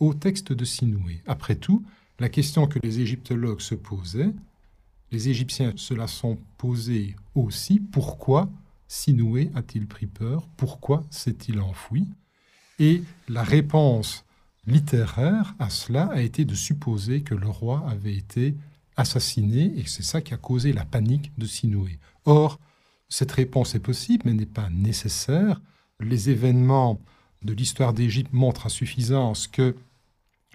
au texte de Sinoué. Après tout, la question que les égyptologues se posaient, les Égyptiens se la sont posée aussi, pourquoi Sinoué a-t-il pris peur? Pourquoi s'est-il enfoui? Et la réponse littéraire à cela a été de supposer que le roi avait été assassiné et c'est ça qui a causé la panique de Sinoué. Or, cette réponse est possible, mais n'est pas nécessaire. Les événements de l'histoire d'Égypte montrent à suffisance que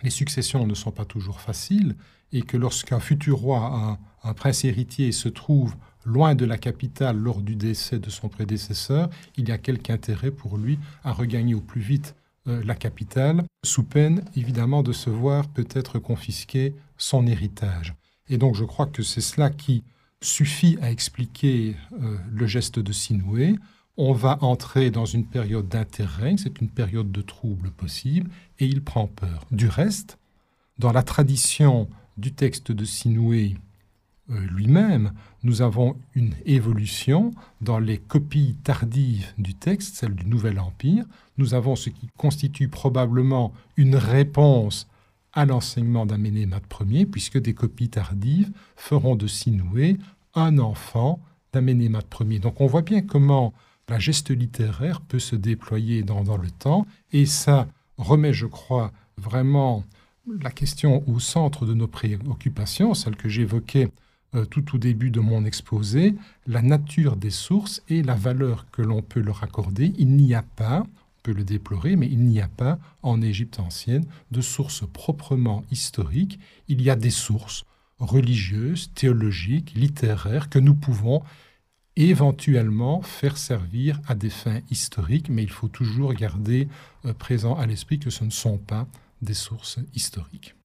les successions ne sont pas toujours faciles et que lorsqu'un futur roi, un, prince héritier, se trouve loin de la capitale lors du décès de son prédécesseur, il y a quelque intérêt pour lui à regagner au plus vite euh, la capitale, sous peine évidemment de se voir peut-être confisquer son héritage. Et donc je crois que c'est cela qui suffit à expliquer euh, le geste de Sinoué. on va entrer dans une période d'interrègne, c'est une période de trouble possible, et il prend peur. Du reste, dans la tradition du texte de Sinoué lui-même, nous avons une évolution dans les copies tardives du texte, celle du Nouvel Empire. Nous avons ce qui constitue probablement une réponse à l'enseignement d'Aménémate Ier, puisque des copies tardives feront de Sinoué un enfant d'Aménémate Ier. Donc on voit bien comment la geste littéraire peut se déployer dans, dans le temps, et ça remet, je crois, vraiment la question au centre de nos préoccupations, celle que j'évoquais euh, tout au début de mon exposé, la nature des sources et la valeur que l'on peut leur accorder. Il n'y a pas, on peut le déplorer, mais il n'y a pas en Égypte ancienne de sources proprement historiques. Il y a des sources religieuses, théologiques, littéraires que nous pouvons éventuellement faire servir à des fins historiques, mais il faut toujours garder euh, présent à l'esprit que ce ne sont pas des sources historiques.